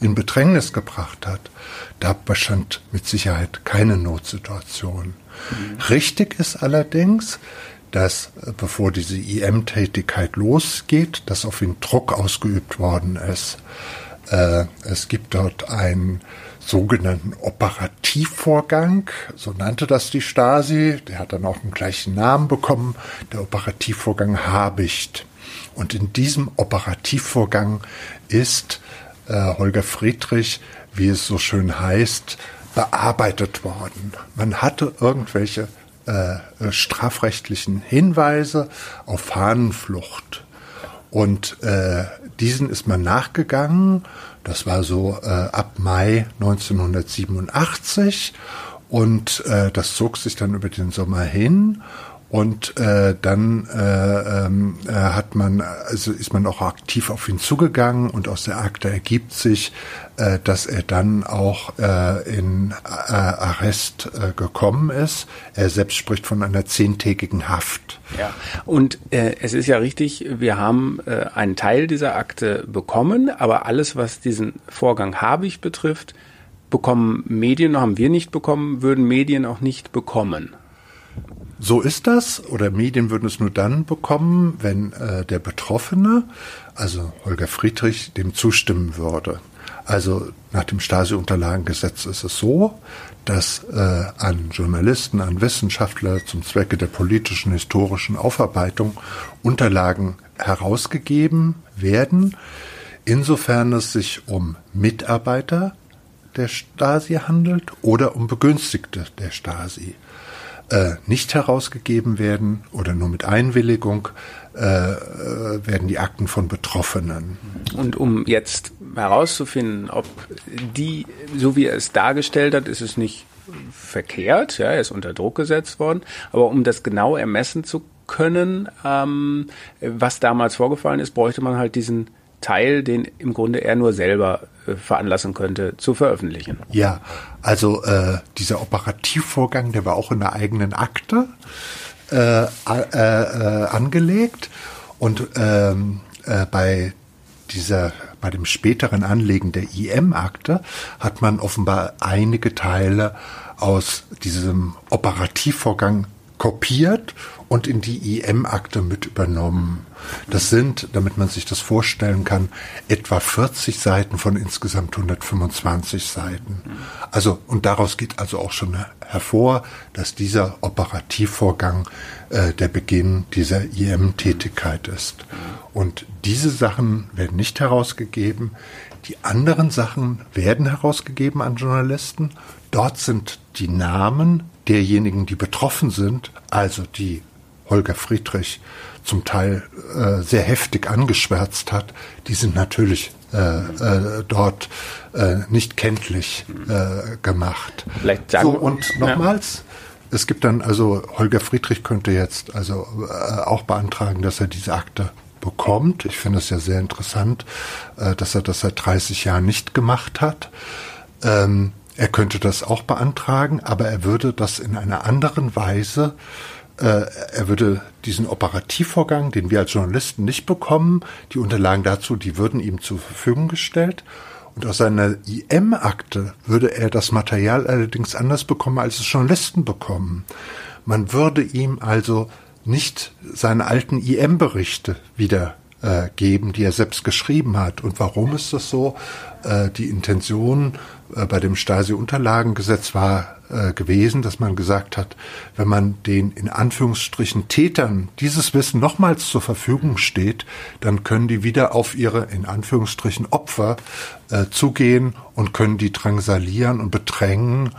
in Bedrängnis gebracht hat, da bestand mit Sicherheit keine Notsituation. Mhm. Richtig ist allerdings, dass äh, bevor diese IM-Tätigkeit losgeht, dass auf ihn Druck ausgeübt worden ist. Äh, es gibt dort ein sogenannten Operativvorgang, so nannte das die Stasi, der hat dann auch einen gleichen Namen bekommen, der Operativvorgang Habicht. Und in diesem Operativvorgang ist äh, Holger Friedrich, wie es so schön heißt, bearbeitet worden. Man hatte irgendwelche äh, strafrechtlichen Hinweise auf Fahnenflucht. Und äh, diesen ist man nachgegangen das war so äh, ab Mai 1987 und äh, das zog sich dann über den Sommer hin Und äh, dann äh, ähm, äh, hat man, also ist man auch aktiv auf ihn zugegangen und aus der Akte ergibt sich, äh, dass er dann auch äh, in äh, Arrest äh, gekommen ist. Er selbst spricht von einer zehntägigen Haft. Ja, und äh, es ist ja richtig, wir haben äh, einen Teil dieser Akte bekommen, aber alles, was diesen Vorgang Habich betrifft, bekommen Medien, haben wir nicht bekommen, würden Medien auch nicht bekommen. So ist das, oder Medien würden es nur dann bekommen, wenn äh, der Betroffene, also Holger Friedrich, dem zustimmen würde. Also nach dem Stasi-Unterlagengesetz ist es so, dass äh, an Journalisten, an Wissenschaftler zum Zwecke der politischen, historischen Aufarbeitung Unterlagen herausgegeben werden, insofern es sich um Mitarbeiter der Stasi handelt oder um Begünstigte der Stasi äh, nicht herausgegeben werden oder nur mit Einwilligung, äh, äh, werden die Akten von Betroffenen. Und um jetzt herauszufinden, ob die, so wie er es dargestellt hat, ist es nicht verkehrt, ja, er ist unter Druck gesetzt worden, aber um das genau ermessen zu können, ähm, was damals vorgefallen ist, bräuchte man halt diesen Teil, den im Grunde er nur selber veranlassen könnte, zu veröffentlichen. Ja, also äh, dieser Operativvorgang, der war auch in der eigenen Akte äh, äh, äh, angelegt und ähm, äh, bei dieser bei dem späteren Anlegen der IM-Akte hat man offenbar einige Teile aus diesem Operativvorgang kopiert und in die IM-Akte mit übernommen. Das sind, damit man sich das vorstellen kann, etwa 40 Seiten von insgesamt 125 Seiten. Also, und daraus geht also auch schon hervor, dass dieser Operativvorgang äh, der Beginn dieser IM-Tätigkeit ist. Und diese Sachen werden nicht herausgegeben. Die anderen Sachen werden herausgegeben an Journalisten. Dort sind die Namen derjenigen, die betroffen sind, also die Holger Friedrich zum Teil äh, sehr heftig angeschwärzt hat, die sind natürlich äh, äh, dort äh, nicht kenntlich äh, gemacht. Vielleicht sagen, so, und nochmals, ja. es gibt dann, also Holger Friedrich könnte jetzt also äh, auch beantragen, dass er diese Akte bekommt. Ich finde es ja sehr interessant, dass er das seit 30 Jahren nicht gemacht hat. Ähm, er könnte das auch beantragen, aber er würde das in einer anderen Weise er würde diesen Operativvorgang, den wir als Journalisten nicht bekommen, die Unterlagen dazu, die würden ihm zur Verfügung gestellt. Und aus seiner IM-Akte würde er das Material allerdings anders bekommen, als es Journalisten bekommen. Man würde ihm also nicht seine alten IM-Berichte wieder äh, geben, die er selbst geschrieben hat. Und warum ist das so? Äh, die Intention äh, bei dem Stasi-Unterlagengesetz war äh, gewesen, dass man gesagt hat, wenn man den in Anführungsstrichen Tätern dieses Wissen nochmals zur Verfügung steht, dann können die wieder auf ihre in Anführungsstrichen Opfer äh, zugehen und können die drangsalieren und bedrängen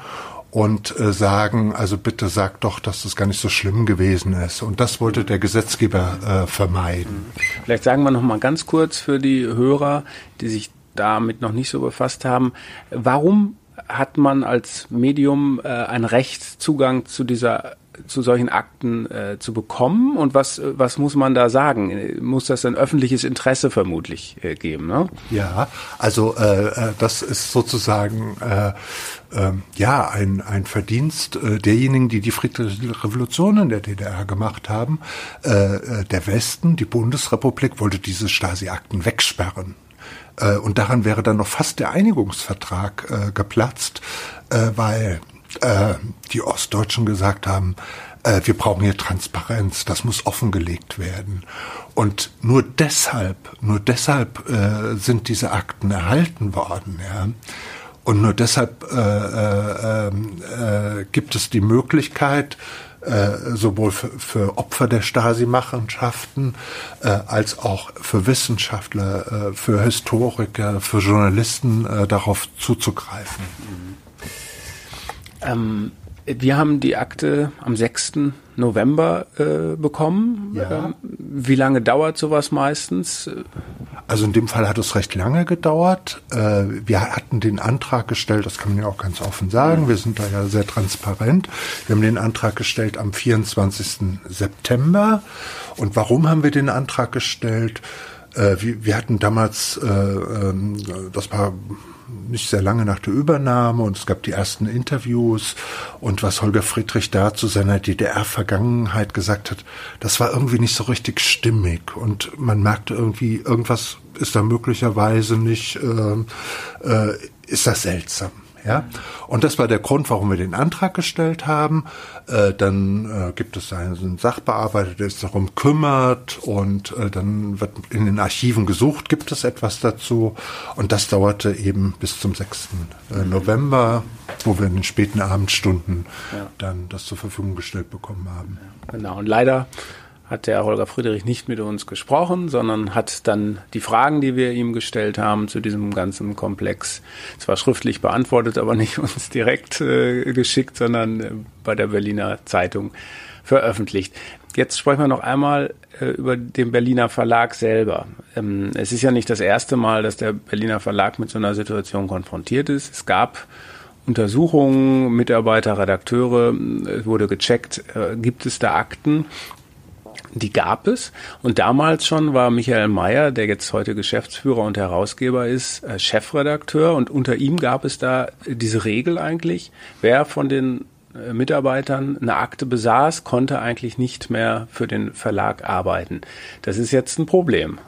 und äh, sagen, also bitte sag doch, dass das gar nicht so schlimm gewesen ist. Und das wollte der Gesetzgeber äh, vermeiden. Vielleicht sagen wir noch mal ganz kurz für die Hörer, die sich damit noch nicht so befasst haben, warum hat man als Medium äh, ein Recht, Zugang zu dieser zu solchen Akten äh, zu bekommen und was was muss man da sagen? Muss das ein öffentliches Interesse vermutlich äh, geben? Ne? Ja, also äh, äh das ist sozusagen äh, äh, ja ein ein Verdienst äh, derjenigen, die die friedliche Revolution in der DDR gemacht haben. Äh, äh, der Westen, die Bundesrepublik, wollte diese Stasi-Akten wegsperren. Äh, und daran wäre dann noch fast der Einigungsvertrag äh, geplatzt, äh, weil äh, die Ostdeutschen gesagt haben, äh, wir brauchen hier Transparenz, das muss offengelegt werden. Und nur deshalb, nur deshalb äh, sind diese Akten erhalten worden. Ja. Und nur deshalb äh, äh, äh, gibt es die Möglichkeit, äh, sowohl für, für, Opfer der Stasi-Machenschaften äh, als auch für Wissenschaftler, äh, für Historiker, für Journalisten äh, darauf zuzugreifen. Ähm, wir haben die Akte am 6. November äh, bekommen. Ja. Ähm, wie lange dauert sowas meistens? Also in dem Fall hat es recht lange gedauert. Äh, wir hatten den Antrag gestellt, das kann man ja auch ganz offen sagen, wir sind da ja sehr transparent. Wir haben den Antrag gestellt am 24. September. Und warum haben wir den Antrag gestellt? Äh, wir hatten damals, äh, ähm, das war nicht sehr lange nach der Übernahme und es gab die ersten Interviews und was Holger Friedrich da zu seiner DDR-Vergangenheit gesagt hat, das war irgendwie nicht so richtig stimmig und man merkte irgendwie, irgendwas ist da möglicherweise nicht, äh, äh, ist das seltsam. Ja, und das war der Grund, warum wir den Antrag gestellt haben. Äh, dann äh, gibt es einen Sachbearbeiter, der sich darum kümmert und äh, dann wird in den Archiven gesucht, gibt es etwas dazu. Und das dauerte eben bis zum 6. Äh, November, wo wir in den späten Abendstunden ja. dann das zur Verfügung gestellt bekommen haben. Genau, und leider hat der Holger Friedrich nicht mit uns gesprochen, sondern hat dann die Fragen, die wir ihm gestellt haben zu diesem ganzen Komplex, zwar schriftlich beantwortet, aber nicht (laughs) uns direkt äh, geschickt, sondern äh, bei der Berliner Zeitung veröffentlicht. Jetzt sprechen wir noch einmal äh, über den Berliner Verlag selber. Ähm, es ist ja nicht das erste Mal, dass der Berliner Verlag mit so einer Situation konfrontiert ist. Es gab Untersuchungen, Mitarbeiter, Redakteure, es wurde gecheckt, äh, gibt es da Akten die gab es. Und damals schon war Michael Mayer, der jetzt heute Geschäftsführer und Herausgeber ist, äh, Chefredakteur. Und unter ihm gab es da diese Regel eigentlich, wer von den äh, Mitarbeitern eine Akte besaß, konnte eigentlich nicht mehr für den Verlag arbeiten. Das ist jetzt ein Problem.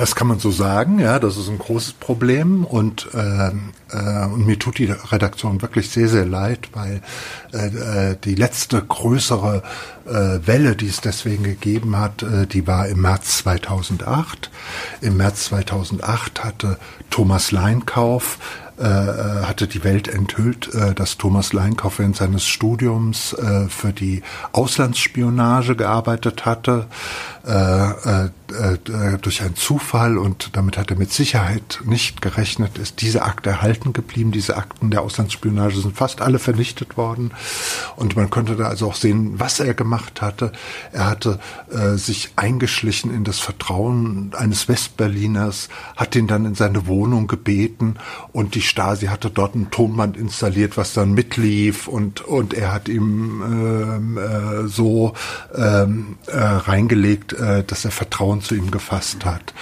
Das kann man so sagen, ja, das ist ein großes Problem und, äh, äh, und mir tut die Redaktion wirklich sehr, sehr leid, weil äh, äh, die letzte größere äh, Welle, die es deswegen gegeben hat, äh, die war im März 2008. Im März 2008 hatte Thomas Leinkauf äh, äh, hatte die Welt enthüllt, dass Thomas Leinkauf während seines Studiums für die Auslandsspionage gearbeitet hatte. Äh, durch einen Zufall und damit hat er mit Sicherheit nicht gerechnet, ist diese Akte erhalten geblieben. Diese Akten der Auslandsspionage sind fast alle vernichtet worden und man konnte da also auch sehen, was er gemacht hatte. Er hatte äh, sich eingeschlichen in das Vertrauen eines Westberliners, hat ihn dann in seine Wohnung gebeten und die Stasi hatte dort ein Tonband installiert, was dann mitlief und und er hat ihm ähm, äh, so ähm, äh, reingelegt, äh, dass er Vertrauen zu ihm gefasst hat.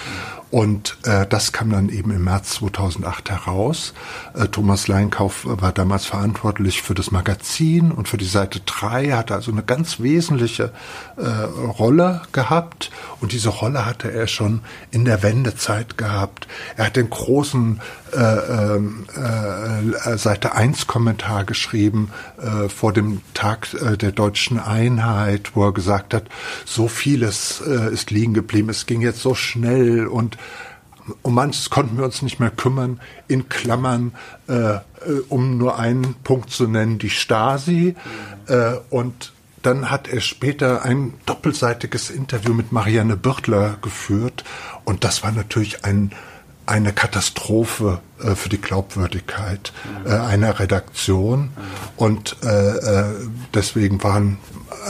Und äh, das kam dann eben im März 2008 heraus. Äh, Thomas Leinkauf war damals verantwortlich für das Magazin und für die Seite 3, hatte also eine ganz wesentliche äh, Rolle gehabt. Und diese Rolle hatte er schon in der Wendezeit gehabt. Er hat den großen äh, ähm, äh, Seite 1 Kommentar geschrieben äh, vor dem Tag äh, der deutschen Einheit, wo er gesagt hat, so vieles äh, ist liegen geblieben, es ging jetzt so schnell und um manches konnten wir uns nicht mehr kümmern, in Klammern, äh, äh, um nur einen Punkt zu nennen, die Stasi. Äh, und dann hat er später ein doppelseitiges Interview mit Marianne Birtler geführt. Und das war natürlich ein, eine Katastrophe äh, für die Glaubwürdigkeit äh, einer Redaktion. Und äh, äh deswegen waren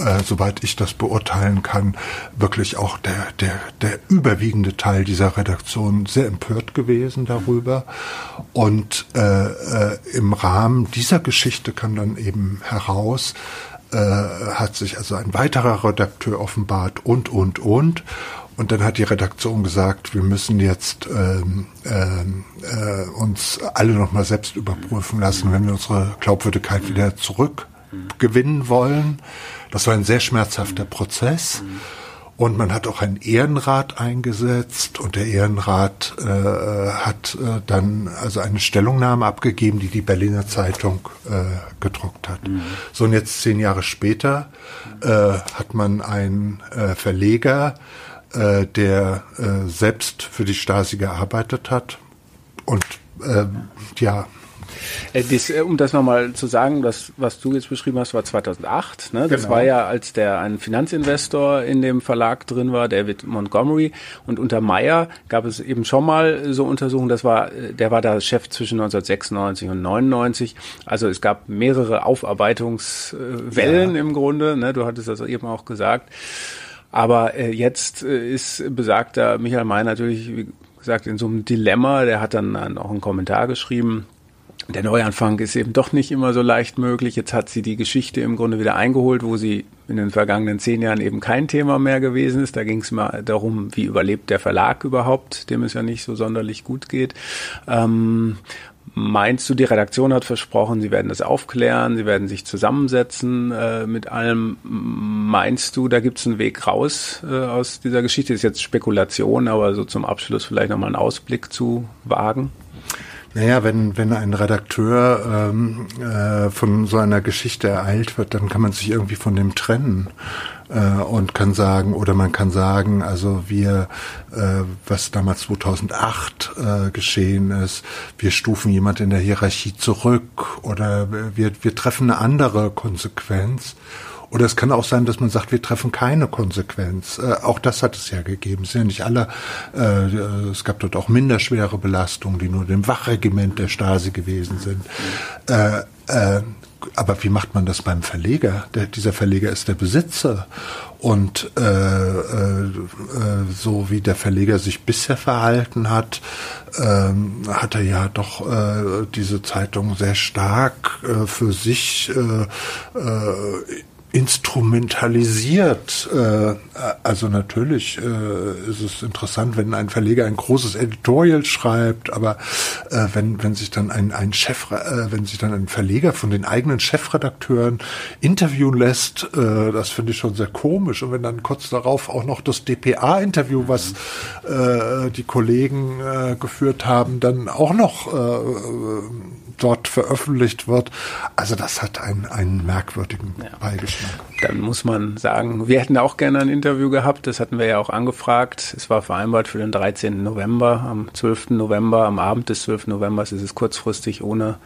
äh, soweit ich das beurteilen kann, wirklich auch der, der, der überwiegende Teil dieser Redaktion sehr empört gewesen darüber. Und äh, im Rahmen dieser Geschichte kam dann eben heraus, hat sich also ein weiterer Redakteur offenbart und, und, und. Und dann hat die Redaktion gesagt, wir müssen jetzt ähm, ähm, äh, uns alle nochmal selbst überprüfen lassen, wenn wir unsere Glaubwürdigkeit wieder zurückgewinnen wollen. Das war ein sehr schmerzhafter Prozess. Und man hat auch einen Ehrenrat eingesetzt und der Ehrenrat äh, hat äh, dann also eine Stellungnahme abgegeben, die die Berliner Zeitung äh, gedruckt hat. Mhm. So und jetzt zehn Jahre später äh, hat man einen äh, Verleger, äh, der äh, selbst für die Stasi gearbeitet hat und äh, ja das, äh, um das nochmal zu sagen, das, was du jetzt beschrieben hast, war 2008. Ne? Das genau. war ja, als der ein Finanzinvestor in dem Verlag drin war, David Montgomery. Und unter Meyer gab es eben schon mal so Untersuchungen. Das war, äh, der war da Chef zwischen 1996 und 99. Also es gab mehrere Aufarbeitungswellen ja. im Grunde. Ne? Du hattest das eben auch gesagt. Aber äh, jetzt äh, ist besagter Michael May natürlich, wie gesagt, in so einem Dilemma. Der hat dann auch einen Kommentar geschrieben. Der Neuanfang ist eben doch nicht immer so leicht möglich. Jetzt hat sie die Geschichte im Grunde wieder eingeholt, wo sie in den vergangenen zehn Jahren eben kein Thema mehr gewesen ist. Da ging es mal darum, wie überlebt der Verlag überhaupt, dem es ja nicht so sonderlich gut geht. Ähm, Meinst du, die Redaktion hat versprochen, sie werden das aufklären, sie werden sich zusammensetzen äh, mit allem? Meinst du, da gibt es einen Weg raus äh, aus dieser Geschichte? Ist jetzt Spekulation, aber so zum Abschluss vielleicht nochmal einen Ausblick zu wagen? Naja, wenn, wenn ein Redakteur ähm, äh, von so einer Geschichte ereilt wird, dann kann man sich irgendwie von dem trennen äh, und kann sagen, oder man kann sagen, also wir, äh, was damals 2008 äh, geschehen ist, wir stufen jemand in der Hierarchie zurück oder wir, wir treffen eine andere Konsequenz. Oder es kann auch sein, dass man sagt, wir treffen keine Konsequenz. Äh, auch das hat es ja gegeben. Es sind ja nicht alle, äh, es gab dort auch minderschwere Belastungen, die nur dem Wachregiment der Stasi gewesen sind. Äh, äh, aber wie macht man das beim Verleger? Der, dieser Verleger ist der Besitzer. Und äh, äh, äh, so wie der Verleger sich bisher verhalten hat, ähm, hat er ja doch äh, diese Zeitung sehr stark äh, für sich äh, äh, instrumentalisiert. Äh, also natürlich äh, ist es interessant, wenn ein Verleger ein großes Editorial schreibt, aber äh, wenn wenn sich dann ein ein Chef, wenn sich dann ein Verleger von den eigenen Chefredakteuren interviewen lässt, das finde ich schon sehr komisch. Und wenn dann kurz darauf auch noch das DPA-Interview, was die Kollegen geführt haben, dann auch noch dort veröffentlicht wird. Also das hat einen, einen merkwürdigen ja. Beigeschmack. Dann muss man sagen, wir hätten auch gerne ein Interview gehabt. Das hatten wir ja auch angefragt. Es war vereinbart für den 13. November. Am 12. November, am Abend des 12. November ist es kurzfristig ohne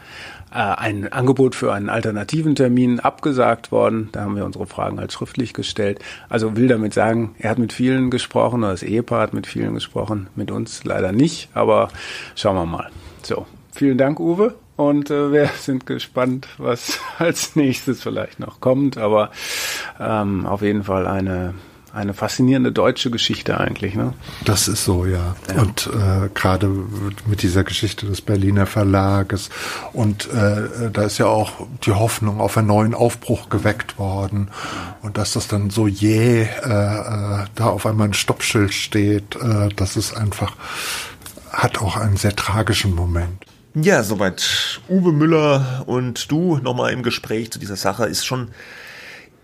äh, ein Angebot für einen alternativen Termin abgesagt worden. Da haben wir unsere Fragen als schriftlich gestellt. Also will damit sagen, er hat mit vielen gesprochen, oder das Ehepaar hat mit vielen gesprochen, mit uns leider nicht, aber schauen wir mal. So, vielen Dank, Uwe. Und äh, wir (laughs) sind gespannt, was (laughs) als nächstes vielleicht noch kommt. Aber ähm, auf jeden Fall eine eine faszinierende deutsche Geschichte eigentlich. Ne? Das ist so, ja. ja. Und äh, gerade mit dieser Geschichte des Berliner Verlages und äh, da ist ja auch die Hoffnung auf einen neuen Aufbruch geweckt worden und dass das dann so jäh äh, äh, da auf einmal ein Stoppschild steht, äh, das ist einfach hat auch einen sehr tragischen Moment. Ja, soweit Uwe Müller und du nochmal im Gespräch zu dieser Sache ist schon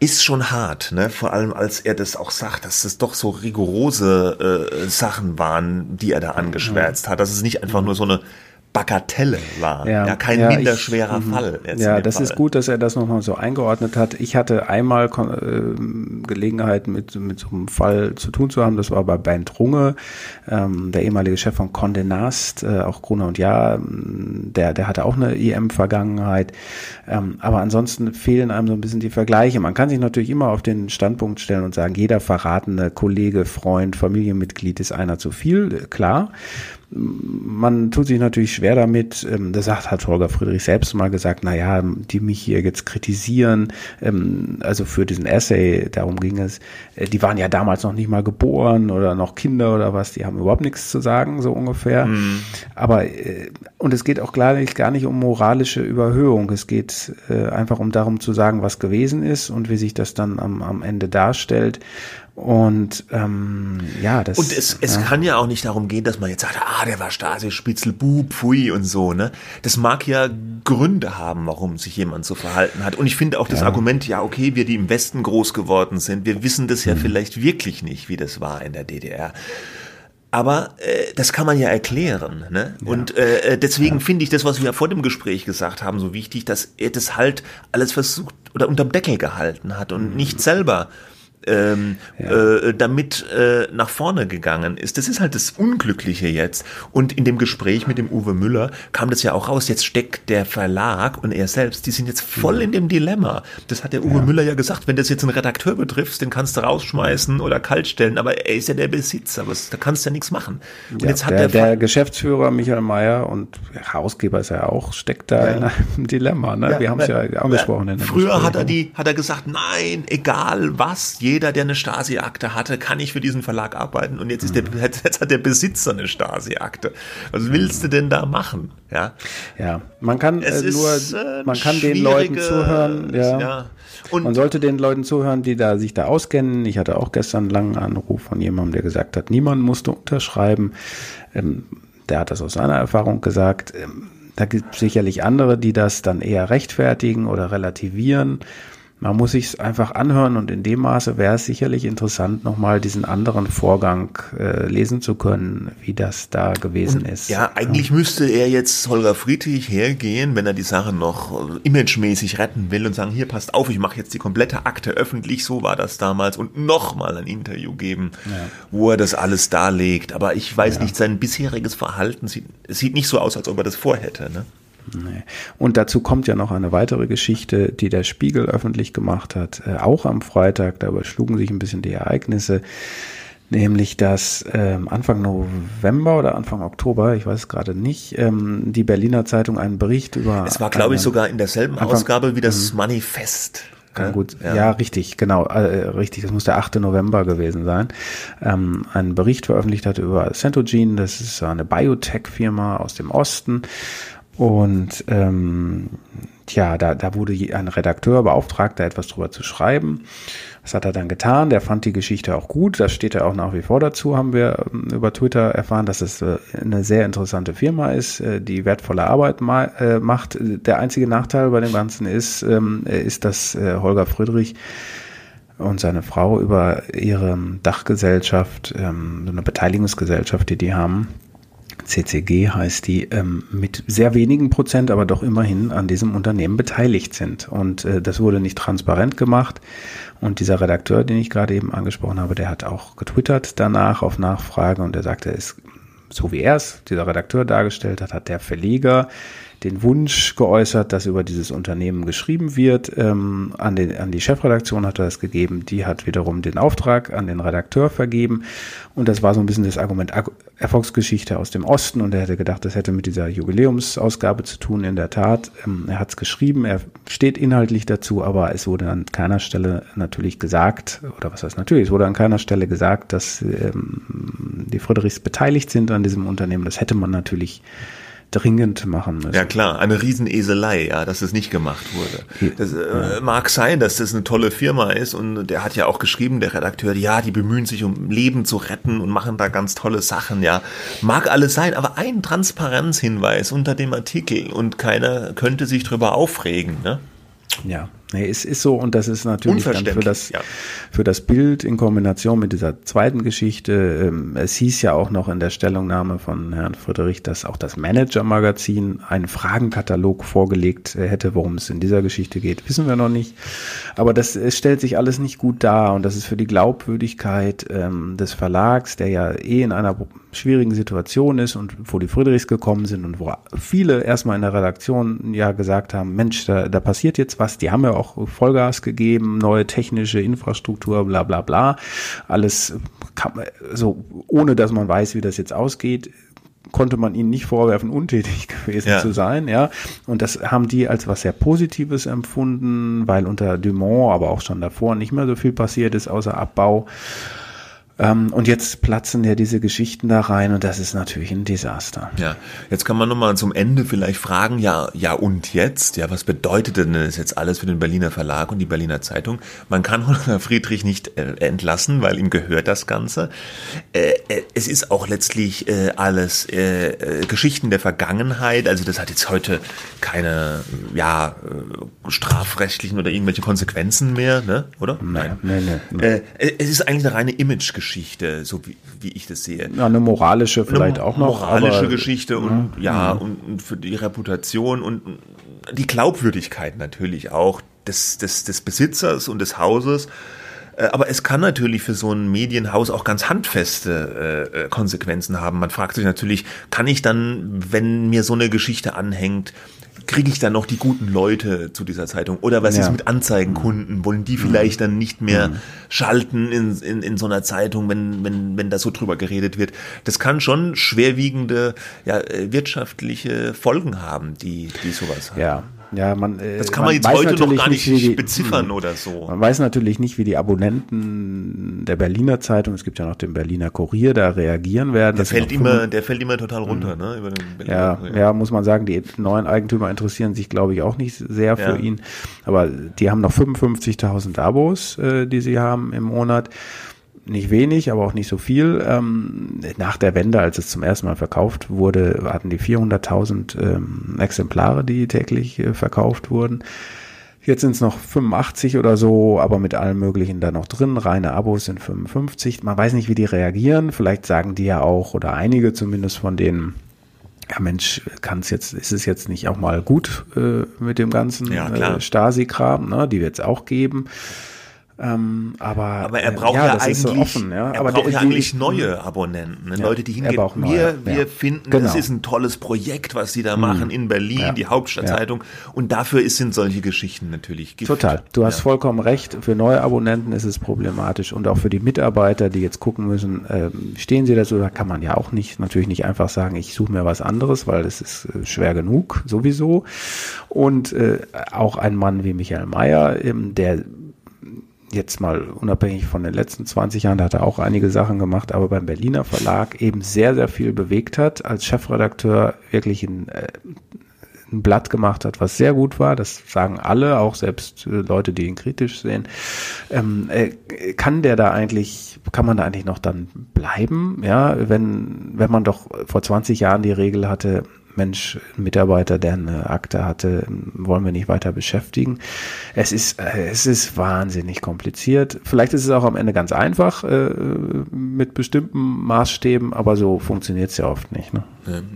ist schon hart, ne? Vor allem als er das auch sagt, dass es doch so rigorose äh, Sachen waren, die er da angeschwärzt hat. Dass es nicht einfach nur so eine Bagatelle war. Ja, ja kein ja, minderschwerer mhm. Fall. Ja, das Fall. ist gut, dass er das nochmal so eingeordnet hat. Ich hatte einmal äh, Gelegenheit, mit, mit so einem Fall zu tun zu haben. Das war bei Bernd Runge, ähm, der ehemalige Chef von Condé Nast, äh, auch Gruner und Ja, der, der hatte auch eine IM-Vergangenheit. Ähm, aber ansonsten fehlen einem so ein bisschen die Vergleiche. Man kann sich natürlich immer auf den Standpunkt stellen und sagen, jeder verratene Kollege, Freund, Familienmitglied ist einer zu viel. Klar man tut sich natürlich schwer damit. Ähm, das hat, hat Holger Friedrich selbst mal gesagt, na ja, die mich hier jetzt kritisieren, ähm, also für diesen Essay, darum ging es, äh, die waren ja damals noch nicht mal geboren oder noch Kinder oder was, die haben überhaupt nichts zu sagen, so ungefähr. Mhm. Aber, äh, und es geht auch klar nicht, gar nicht um moralische Überhöhung. Es geht äh, einfach um darum zu sagen, was gewesen ist und wie sich das dann am, am Ende darstellt. Und ähm, ja, das. Und es, es ja. kann ja auch nicht darum gehen, dass man jetzt sagt, ah, der war Stasi, Spitzel, Bub, Pfui und so, ne? Das mag ja Gründe haben, warum sich jemand so verhalten hat. Und ich finde auch das ja. Argument, ja, okay, wir, die im Westen groß geworden sind, wir wissen das ja mhm. vielleicht wirklich nicht, wie das war in der DDR. Aber äh, das kann man ja erklären. Ne? Ja. Und äh, äh deswegen ja. finde ich das, was wir ja vor dem Gespräch gesagt haben, so wichtig, dass er das halt alles versucht oder unterm Deckel gehalten hat und mhm. nicht selber ähm, ja. äh, damit äh, nach vorne gegangen ist. Das ist halt das Unglückliche jetzt. Und in dem Gespräch mit dem Uwe Müller kam das ja auch raus. Jetzt steckt der Verlag und er selbst, die sind jetzt voll in dem Dilemma. Das hat der Uwe ja. Müller ja gesagt, wenn das jetzt einen Redakteur betrifft, den kannst du rausschmeißen oder kaltstellen, aber er ist ja der Besitzer, was, da kannst du ja nichts machen. Und ja, jetzt hat der, der, der Geschäftsführer Michael Mayer und Herausgeber ist er auch, steckt da in einem Dilemma. Ne? Wir haben es ja angesprochen. früher hat er die, hat er gesagt, nein, egal was, jeder jeder, der eine Stasi-Akte hatte, kann nicht für diesen Verlag arbeiten und jetzt ist der, mhm. (laughs) jetzt hat der Besitzer eine Stasi-Akte. Was willst du denn da machen? Ja, ja man kann äh, nur, äh, man kann den Leuten zuhören, ja. ja. Und man sollte den Leuten zuhören, die da sich da auskennen. Ich hatte auch gestern einen langen Anruf von jemandem, der gesagt hat, niemand musste unterschreiben. Ähm, der hat das aus seiner Erfahrung gesagt. Ähm, da gibt es sicherlich andere, die das dann eher rechtfertigen oder relativieren. Man muss sich einfach anhören und in dem Maße wäre es sicherlich interessant, nochmal diesen anderen Vorgang äh, lesen zu können, wie das da gewesen und, ist. Ja, eigentlich ja. müsste er jetzt Holger Friedrich hergehen, wenn er die Sache noch imagemäßig retten will und sagen, hier passt auf, ich mache jetzt die komplette Akte öffentlich, so war das damals und nochmal ein Interview geben, ja. wo er das alles darlegt. Aber ich weiß ja. nicht, sein bisheriges Verhalten sieht, sieht nicht so aus, als ob er das vorhätte. Ne? Nee. Und dazu kommt ja noch eine weitere Geschichte, die der Spiegel öffentlich gemacht hat, äh, auch am Freitag. Da überschlugen sich ein bisschen die Ereignisse. Nämlich, dass ähm, Anfang November oder Anfang Oktober, ich weiß es gerade nicht, ähm, die Berliner Zeitung einen Bericht über. Es war, glaube ich, sogar in derselben Anfang, Ausgabe wie das mhm. Manifest. Kann gut, ja. ja, richtig, genau, äh, richtig. Das muss der 8. November gewesen sein. Ähm, einen Bericht veröffentlicht hatte über Centogene. Das ist eine Biotech-Firma aus dem Osten. Und ähm, tja, da, da wurde ein Redakteur beauftragt, da etwas drüber zu schreiben. Das hat er dann getan. Der fand die Geschichte auch gut. Das steht er auch nach wie vor dazu, haben wir ähm, über Twitter erfahren, dass es äh, eine sehr interessante Firma ist, äh, die wertvolle Arbeit äh, macht. Der einzige Nachteil bei dem Ganzen ist, ähm, ist, dass Holger Friedrich und seine Frau über ihre Dachgesellschaft, ähm, so eine Beteiligungsgesellschaft, die die haben, CCG heißt die, ähm, mit sehr wenigen Prozent, aber doch immerhin an diesem Unternehmen beteiligt sind. Und äh, das wurde nicht transparent gemacht. Und dieser Redakteur, den ich gerade eben angesprochen habe, der hat auch getwittert danach auf Nachfrage und er sagte, es, so wie er es, dieser Redakteur dargestellt hat, hat der Verleger den Wunsch geäußert, dass über dieses Unternehmen geschrieben wird. Ähm, an, den, an die Chefredaktion hat er das gegeben, die hat wiederum den Auftrag an den Redakteur vergeben. Und das war so ein bisschen das Argument Erfolgsgeschichte aus dem Osten. Und er hätte gedacht, das hätte mit dieser Jubiläumsausgabe zu tun. In der Tat, ähm, er hat es geschrieben, er steht inhaltlich dazu, aber es wurde an keiner Stelle natürlich gesagt, oder was heißt natürlich, es wurde an keiner Stelle gesagt, dass ähm, die Friedrichs beteiligt sind an diesem Unternehmen. Das hätte man natürlich dringend machen müssen. Ja klar, eine Rieseneselei, ja, dass es nicht gemacht wurde. Das äh, mag sein, dass das eine tolle Firma ist und der hat ja auch geschrieben, der Redakteur, ja, die bemühen sich um Leben zu retten und machen da ganz tolle Sachen, ja. Mag alles sein, aber ein Transparenzhinweis unter dem Artikel und keiner könnte sich drüber aufregen, ne? Ja, nee, es ist so und das ist natürlich dann für das, ja. für das Bild in Kombination mit dieser zweiten Geschichte. Ähm, es hieß ja auch noch in der Stellungnahme von Herrn Friedrich, dass auch das Manager-Magazin einen Fragenkatalog vorgelegt äh, hätte, worum es in dieser Geschichte geht. Wissen wir noch nicht. Aber das es stellt sich alles nicht gut dar und das ist für die Glaubwürdigkeit ähm, des Verlags, der ja eh in einer schwierigen Situation ist und wo die Friedrichs gekommen sind und wo viele erstmal in der Redaktion ja gesagt haben, Mensch, da, da passiert jetzt was. Die haben ja auch Vollgas gegeben, neue technische Infrastruktur, bla bla bla. Alles kann, so, ohne dass man weiß, wie das jetzt ausgeht, konnte man ihnen nicht vorwerfen, untätig (laughs) gewesen ja. zu sein, ja. Und das haben die als was sehr Positives empfunden, weil unter Dumont, aber auch schon davor nicht mehr so viel passiert ist, außer Abbau. Ähm, und jetzt platzen ja diese Geschichten da rein und das ist natürlich ein Desaster. Ja, jetzt kann man nochmal zum Ende vielleicht fragen, ja, ja und jetzt? Ja, was bedeutet denn das jetzt alles für den Berliner Verlag und die Berliner Zeitung? Man kann (laughs) Holger Friedrich nicht äh, entlassen, weil ihm gehört das Ganze. Äh, äh, es ist auch letztlich äh, alles äh, äh, Geschichten der Vergangenheit, also das hat jetzt heute keine, ja, strafrechtlichen oder irgendwelche Konsequenzen mehr, ne? oder? Nein. Nein, nein, nein. es ist eigentlich eine reine Image-Geschichte. Geschichte, so wie, wie ich das sehe. Ja, eine moralische vielleicht eine auch noch. Moralische aber, Geschichte und ja, ja und, und, für die Reputation und die Glaubwürdigkeit natürlich auch des, des, des Besitzers und des Hauses. Äh, aber es kann natürlich für so ein Medienhaus auch ganz handfeste äh, Konsequenzen haben. Man fragt sich natürlich, kann ich dann, wenn mir so eine Geschichte anhängt, kriege ich dann noch die guten Leute zu dieser Zeitung? Oder was ja. ist mit Anzeigenkunden? Wollen die vielleicht dann nicht mehr mhm. schalten in, in, in so einer Zeitung, wenn, wenn, wenn da so drüber geredet wird? Das kann schon schwerwiegende ja, äh, wirtschaftliche Folgen haben, die, die sowas haben. Ja, Ja, man, äh, das kann man, man jetzt heute noch gar nicht, nicht die, beziffern mh, oder so. Man weiß natürlich nicht, wie die Abonnenten der Berliner Zeitung, es gibt ja noch den Berliner Kurier, da reagieren werden. Der fällt immer, der fällt immer total runter, mh. ne? ja, ja, muss man sagen, die neuen Eigentümer interessieren sich, glaube ich, auch nicht sehr für ja. ihn. Aber die haben noch 55.000 Abos, äh, die sie haben im Monat nicht wenig, aber auch nicht so viel. Ähm, nach der Wende, als es zum ersten Mal verkauft wurde, hatten die 400.000 ähm, Exemplare, die täglich äh, verkauft wurden. Jetzt sind es noch 85 oder so, aber mit allem Möglichen da noch drin. Reine Abos sind 55. Man weiß nicht, wie die reagieren. Vielleicht sagen die ja auch, oder einige zumindest von denen, ja Mensch, kann es jetzt, ist es jetzt nicht auch mal gut äh, mit dem ganzen ja, äh, Stasi-Kram, ne? Die wird es auch geben. Ähm, aber, aber er braucht ja, ja eigentlich, so offen, ja. er aber braucht ja eigentlich neue Abonnenten, ne? ja, Leute, die hingehen. Wir, wir finden, genau. das ist ein tolles Projekt, was sie da mhm. machen in Berlin, die Hauptstadtzeitung. Und dafür sind solche Geschichten natürlich Gift. Total. Du hast vollkommen recht. Für neue Abonnenten ist es problematisch und auch für die Mitarbeiter, die jetzt gucken müssen, äh, stehen sie dazu, da kann man ja auch nicht, natürlich nicht einfach sagen, ich suche mir was anderes, weil das ist äh, schwer genug, sowieso. Und äh, auch ein Mann wie Michael Mayer, ähm, der jetzt mal unabhängig von den letzten 20 Jahren, da hat er auch einige Sachen gemacht, aber beim Berliner Verlag eben sehr, sehr viel bewegt hat, als Chefredakteur wirklich ein, äh, ein Blatt gemacht hat, was sehr gut war. Das sagen alle, auch selbst äh, Leute, die ihn kritisch sehen. Ähm, äh, kann der da eigentlich, kann man da eigentlich noch dann bleiben? Ja, wenn, wenn man doch vor 20 Jahren die Regel hatte, Mensch, ein Mitarbeiter, der eine Akte hatte, wollen wir nicht weiter beschäftigen. Es ist, äh, es ist wahnsinnig kompliziert. Vielleicht ist es auch am Ende ganz einfach äh, mit bestimmten Maßstäben, aber so funktioniert es ja oft nicht. Ne?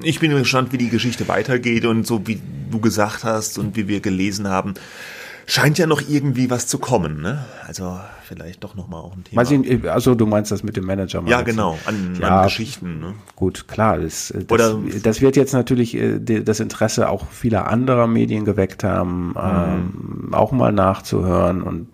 Ich bin gespannt, wie die Geschichte weitergeht und so wie du gesagt hast und wie wir gelesen haben scheint ja noch irgendwie was zu kommen, ne? Also vielleicht doch nochmal auch ein Thema. Ich, also du meinst das mit dem Manager? Ja, genau, an, ja, an Geschichten. Ne? Gut, klar. Das, das, Oder, das wird jetzt natürlich äh, das Interesse auch vieler anderer Medien geweckt haben, mhm. ähm, auch mal nachzuhören und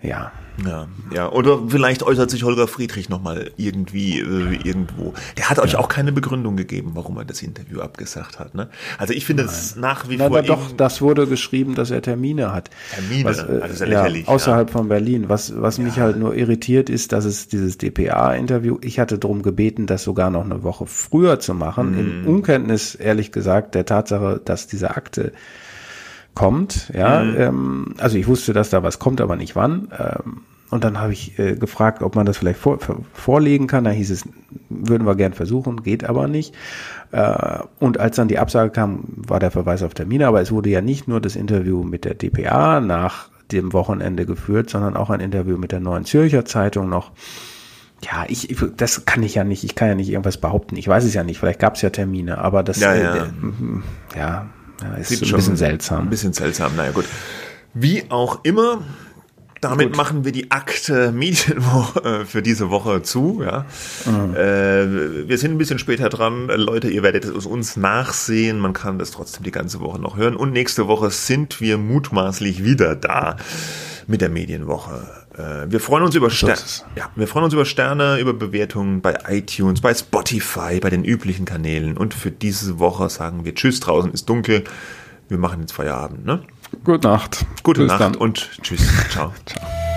ja. Ja, ja. Oder vielleicht äußert sich Holger Friedrich nochmal irgendwie äh, irgendwo. Der hat euch ja. auch keine Begründung gegeben, warum er das Interview abgesagt hat. Ne? Also ich finde es nach wie Na, vor. doch, das wurde geschrieben, dass er Termine hat. Termine, was, äh, also ja, außerhalb ja. von Berlin. Was, was mich halt nur irritiert ist, dass es dieses DPA-Interview, ich hatte darum gebeten, das sogar noch eine Woche früher zu machen. Mhm. In Unkenntnis, ehrlich gesagt, der Tatsache, dass diese Akte kommt. Ja, mhm. ähm, also ich wusste, dass da was kommt, aber nicht wann. Ähm, und dann habe ich äh, gefragt, ob man das vielleicht vor, vorlegen kann. Da hieß es, würden wir gern versuchen, geht aber nicht. Äh, und als dann die Absage kam, war der Verweis auf Termine. Aber es wurde ja nicht nur das Interview mit der DPA nach dem Wochenende geführt, sondern auch ein Interview mit der Neuen Zürcher Zeitung noch. Ja, ich, das kann ich ja nicht, ich kann ja nicht irgendwas behaupten. Ich weiß es ja nicht, vielleicht gab es ja Termine, aber das, ja, ja. Äh, ja ja, ist Sieht ein bisschen seltsam. Ein bisschen seltsam, naja gut. Wie auch immer, damit Gut. machen wir die Akte Medienwoche für diese Woche zu. Ja. Mhm. Äh, wir sind ein bisschen später dran. Leute, ihr werdet es uns nachsehen. Man kann das trotzdem die ganze Woche noch hören. Und nächste Woche sind wir mutmaßlich wieder da mit der Medienwoche. Äh, wir freuen uns über Sterne. Ja, wir freuen uns über Sterne, über Bewertungen bei iTunes, bei Spotify, bei den üblichen Kanälen. Und für diese Woche sagen wir Tschüss, draußen ist dunkel. Wir machen jetzt Feierabend, ne? Gute Nacht. Gute Bis Nacht dann. und Tschüss. Ciao. (laughs) Ciao.